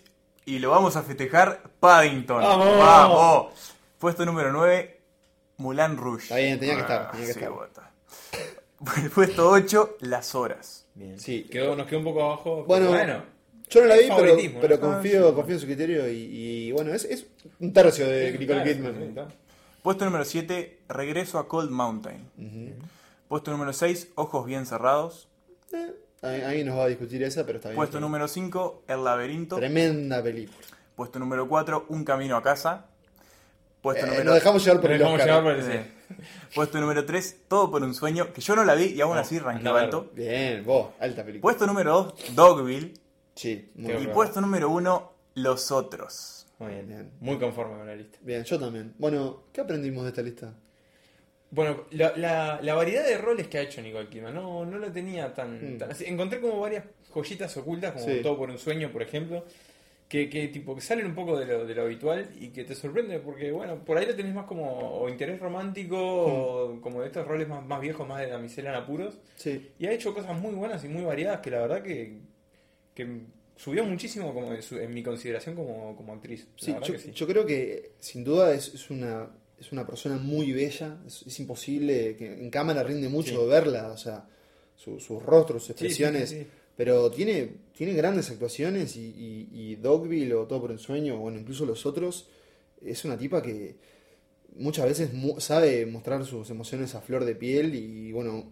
[SPEAKER 1] y lo vamos a festejar, Paddington.
[SPEAKER 2] ¡Vamos!
[SPEAKER 1] ¡Vamos! Puesto número 9, Mulan Rouge.
[SPEAKER 3] Está bien, tenía que estar,
[SPEAKER 1] Ah,
[SPEAKER 3] tenía que
[SPEAKER 1] sí,
[SPEAKER 3] estar.
[SPEAKER 1] bota. Puesto 8, Las Horas.
[SPEAKER 2] Bien.
[SPEAKER 3] Sí.
[SPEAKER 2] Quedó, nos quedó un poco abajo.
[SPEAKER 3] Bueno,
[SPEAKER 2] pero
[SPEAKER 3] Yo no la vi, pero, pero
[SPEAKER 2] ¿no?
[SPEAKER 3] confío,
[SPEAKER 1] Ah, sí.
[SPEAKER 3] confío en su criterio y, y, bueno, es, es un tercio de Nicole Kidman.
[SPEAKER 1] Puesto número 7, Regreso a Cold Mountain.
[SPEAKER 3] Ujú.
[SPEAKER 1] Puesto número 6, Ojos Bien Cerrados.
[SPEAKER 3] Eh, ahí, ahí nos va a discutir esa, pero está bien.
[SPEAKER 1] Puesto
[SPEAKER 3] está bien.
[SPEAKER 1] número 5, El Laberinto.
[SPEAKER 3] Tremenda película.
[SPEAKER 1] Puesto número 4, Un Camino a Casa. Puesto
[SPEAKER 3] Eh,
[SPEAKER 1] número
[SPEAKER 3] nos dejamos llevar por el
[SPEAKER 2] dejamos
[SPEAKER 3] Oscar.
[SPEAKER 2] llevar por el-
[SPEAKER 1] Sí. Puesto número 3, Todo por un sueño, que yo no la vi y aún
[SPEAKER 2] No,
[SPEAKER 1] así
[SPEAKER 2] ver.
[SPEAKER 1] alto.
[SPEAKER 3] Bien, vos, alta película.
[SPEAKER 1] Puesto número 2, Dogville.
[SPEAKER 3] Sí, muy
[SPEAKER 1] Y
[SPEAKER 2] horror.
[SPEAKER 1] puesto número 1, Los Otros.
[SPEAKER 2] Muy bien.
[SPEAKER 3] Bien.
[SPEAKER 2] Muy conforme con la lista.
[SPEAKER 3] Bien, yo también. Bueno, ¿qué aprendimos de esta lista?
[SPEAKER 2] Bueno, la, la- la variedad de roles que ha hecho Nicole Kidman, no, no la tenía tan,
[SPEAKER 3] Mm.
[SPEAKER 2] tan así. Encontré como varias joyitas ocultas, como
[SPEAKER 3] Sí.
[SPEAKER 2] Todo por un sueño, por ejemplo, que, que tipo que salen un poco de lo, de lo habitual y que te sorprende porque, bueno, por ahí lo tenés más como o interés romántico o como de estos roles más, más viejos, más de damisela en apuros.
[SPEAKER 3] Sí.
[SPEAKER 2] Y ha hecho cosas muy buenas y muy variadas que la verdad que, que subió muchísimo como en, su- en mi consideración como, como actriz.
[SPEAKER 3] Sí, yo,
[SPEAKER 2] sí.
[SPEAKER 3] yo creo que sin duda es, es una, es una persona muy bella. Es, es imposible que en cámara rinde mucho
[SPEAKER 2] Sí.
[SPEAKER 3] verla, o sea, su- sus rostros, sus expresiones.
[SPEAKER 2] sí, sí.
[SPEAKER 3] Pero tiene, tiene grandes actuaciones y, y, y Dogville o Todo por un sueño, o bueno, incluso los otros, es una tipa que muchas veces mu- sabe mostrar sus emociones a flor de piel y bueno,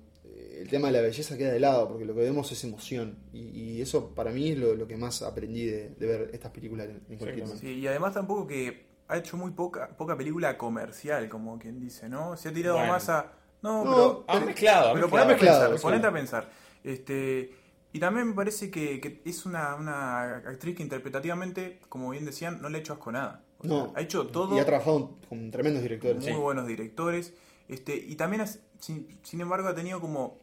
[SPEAKER 3] el tema de la belleza queda de lado porque lo que vemos es emoción y, y eso para mí es lo, lo que más aprendí de, de ver estas películas Nicole Kidman.
[SPEAKER 2] Exactamente.
[SPEAKER 1] Sí, y además tampoco que ha hecho muy poca, poca película comercial, como quien dice, ¿no? Se ha tirado
[SPEAKER 2] Bueno.
[SPEAKER 1] más a... No,
[SPEAKER 3] No,
[SPEAKER 1] pero...
[SPEAKER 2] Ha mezclado, ha
[SPEAKER 1] Pero
[SPEAKER 2] mezclado.
[SPEAKER 1] ponete a
[SPEAKER 3] mezclado,
[SPEAKER 1] pensar,
[SPEAKER 3] sí.
[SPEAKER 1] ponete a pensar. Este, y también me parece que, que es una, una actriz que interpretativamente, como bien decían, no le ha hecho asco a nada. O sea,
[SPEAKER 3] No.
[SPEAKER 1] ha hecho todo
[SPEAKER 3] Y ha trabajado con tremendos directores.
[SPEAKER 1] muy
[SPEAKER 2] sí.
[SPEAKER 1] buenos directores. Este, y también, has- sin, sin embargo, ha tenido como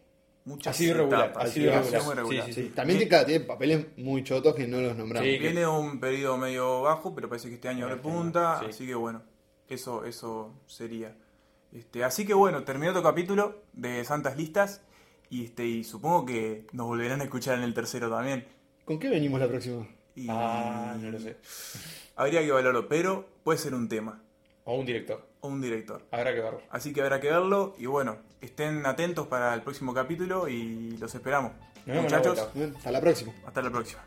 [SPEAKER 1] muchas
[SPEAKER 2] Ha sido irregular,
[SPEAKER 1] etapas,
[SPEAKER 2] ha
[SPEAKER 1] sí,
[SPEAKER 2] sido
[SPEAKER 1] ha
[SPEAKER 2] irregular.
[SPEAKER 1] muy
[SPEAKER 2] Sí,
[SPEAKER 1] irregular.
[SPEAKER 2] sí,
[SPEAKER 3] Sí, también tiene, tiene papeles muy chotos que no los nombramos.
[SPEAKER 2] Sí.
[SPEAKER 1] Viene un periodo medio bajo, pero parece que este año
[SPEAKER 2] Este
[SPEAKER 1] repunta, así que bueno, eso, eso sería. Este, así que bueno, terminó otro capítulo de Santas Listas y este, y supongo que nos volverán a escuchar en el tercero también.
[SPEAKER 3] ¿Con qué venimos la próxima?
[SPEAKER 1] Y
[SPEAKER 2] Ah, no lo sé.
[SPEAKER 1] Habría que valorarlo, pero puede ser un tema
[SPEAKER 2] O un director.
[SPEAKER 1] o un director.
[SPEAKER 2] Habrá que verlo.
[SPEAKER 1] Así que habrá que verlo y bueno, estén atentos para el próximo capítulo y los esperamos.
[SPEAKER 2] Nos vemos la
[SPEAKER 1] Muchachos.
[SPEAKER 3] Bueno, hasta la próxima.
[SPEAKER 1] hasta la próxima.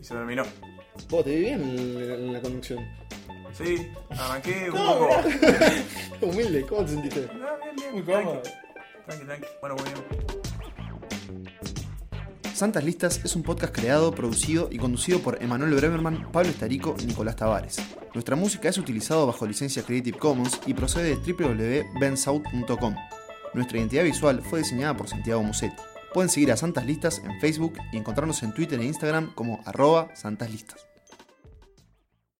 [SPEAKER 1] Y se terminó.
[SPEAKER 3] Vos te vi bien en, la conducción.
[SPEAKER 1] Sí, arranqué un
[SPEAKER 2] No,
[SPEAKER 1] poco.
[SPEAKER 3] Humilde, ¿cómo te sentiste?
[SPEAKER 1] Ah, bien, bien,
[SPEAKER 2] Muy cómodo.
[SPEAKER 1] Tranqui, tranqui. Bueno, muy bien.
[SPEAKER 3] Santas Listas es un podcast creado, producido y conducido por Emanuel Bremerman, Pablo Estarico y Nicolás Tavares. Nuestra música es utilizada bajo licencia Creative Commons y procede de www.bensouth.com. Nuestra identidad visual fue diseñada por Santiago Musetti. Pueden seguir a Santas Listas en Facebook y encontrarnos en Twitter e Instagram como arroba Santas Listas.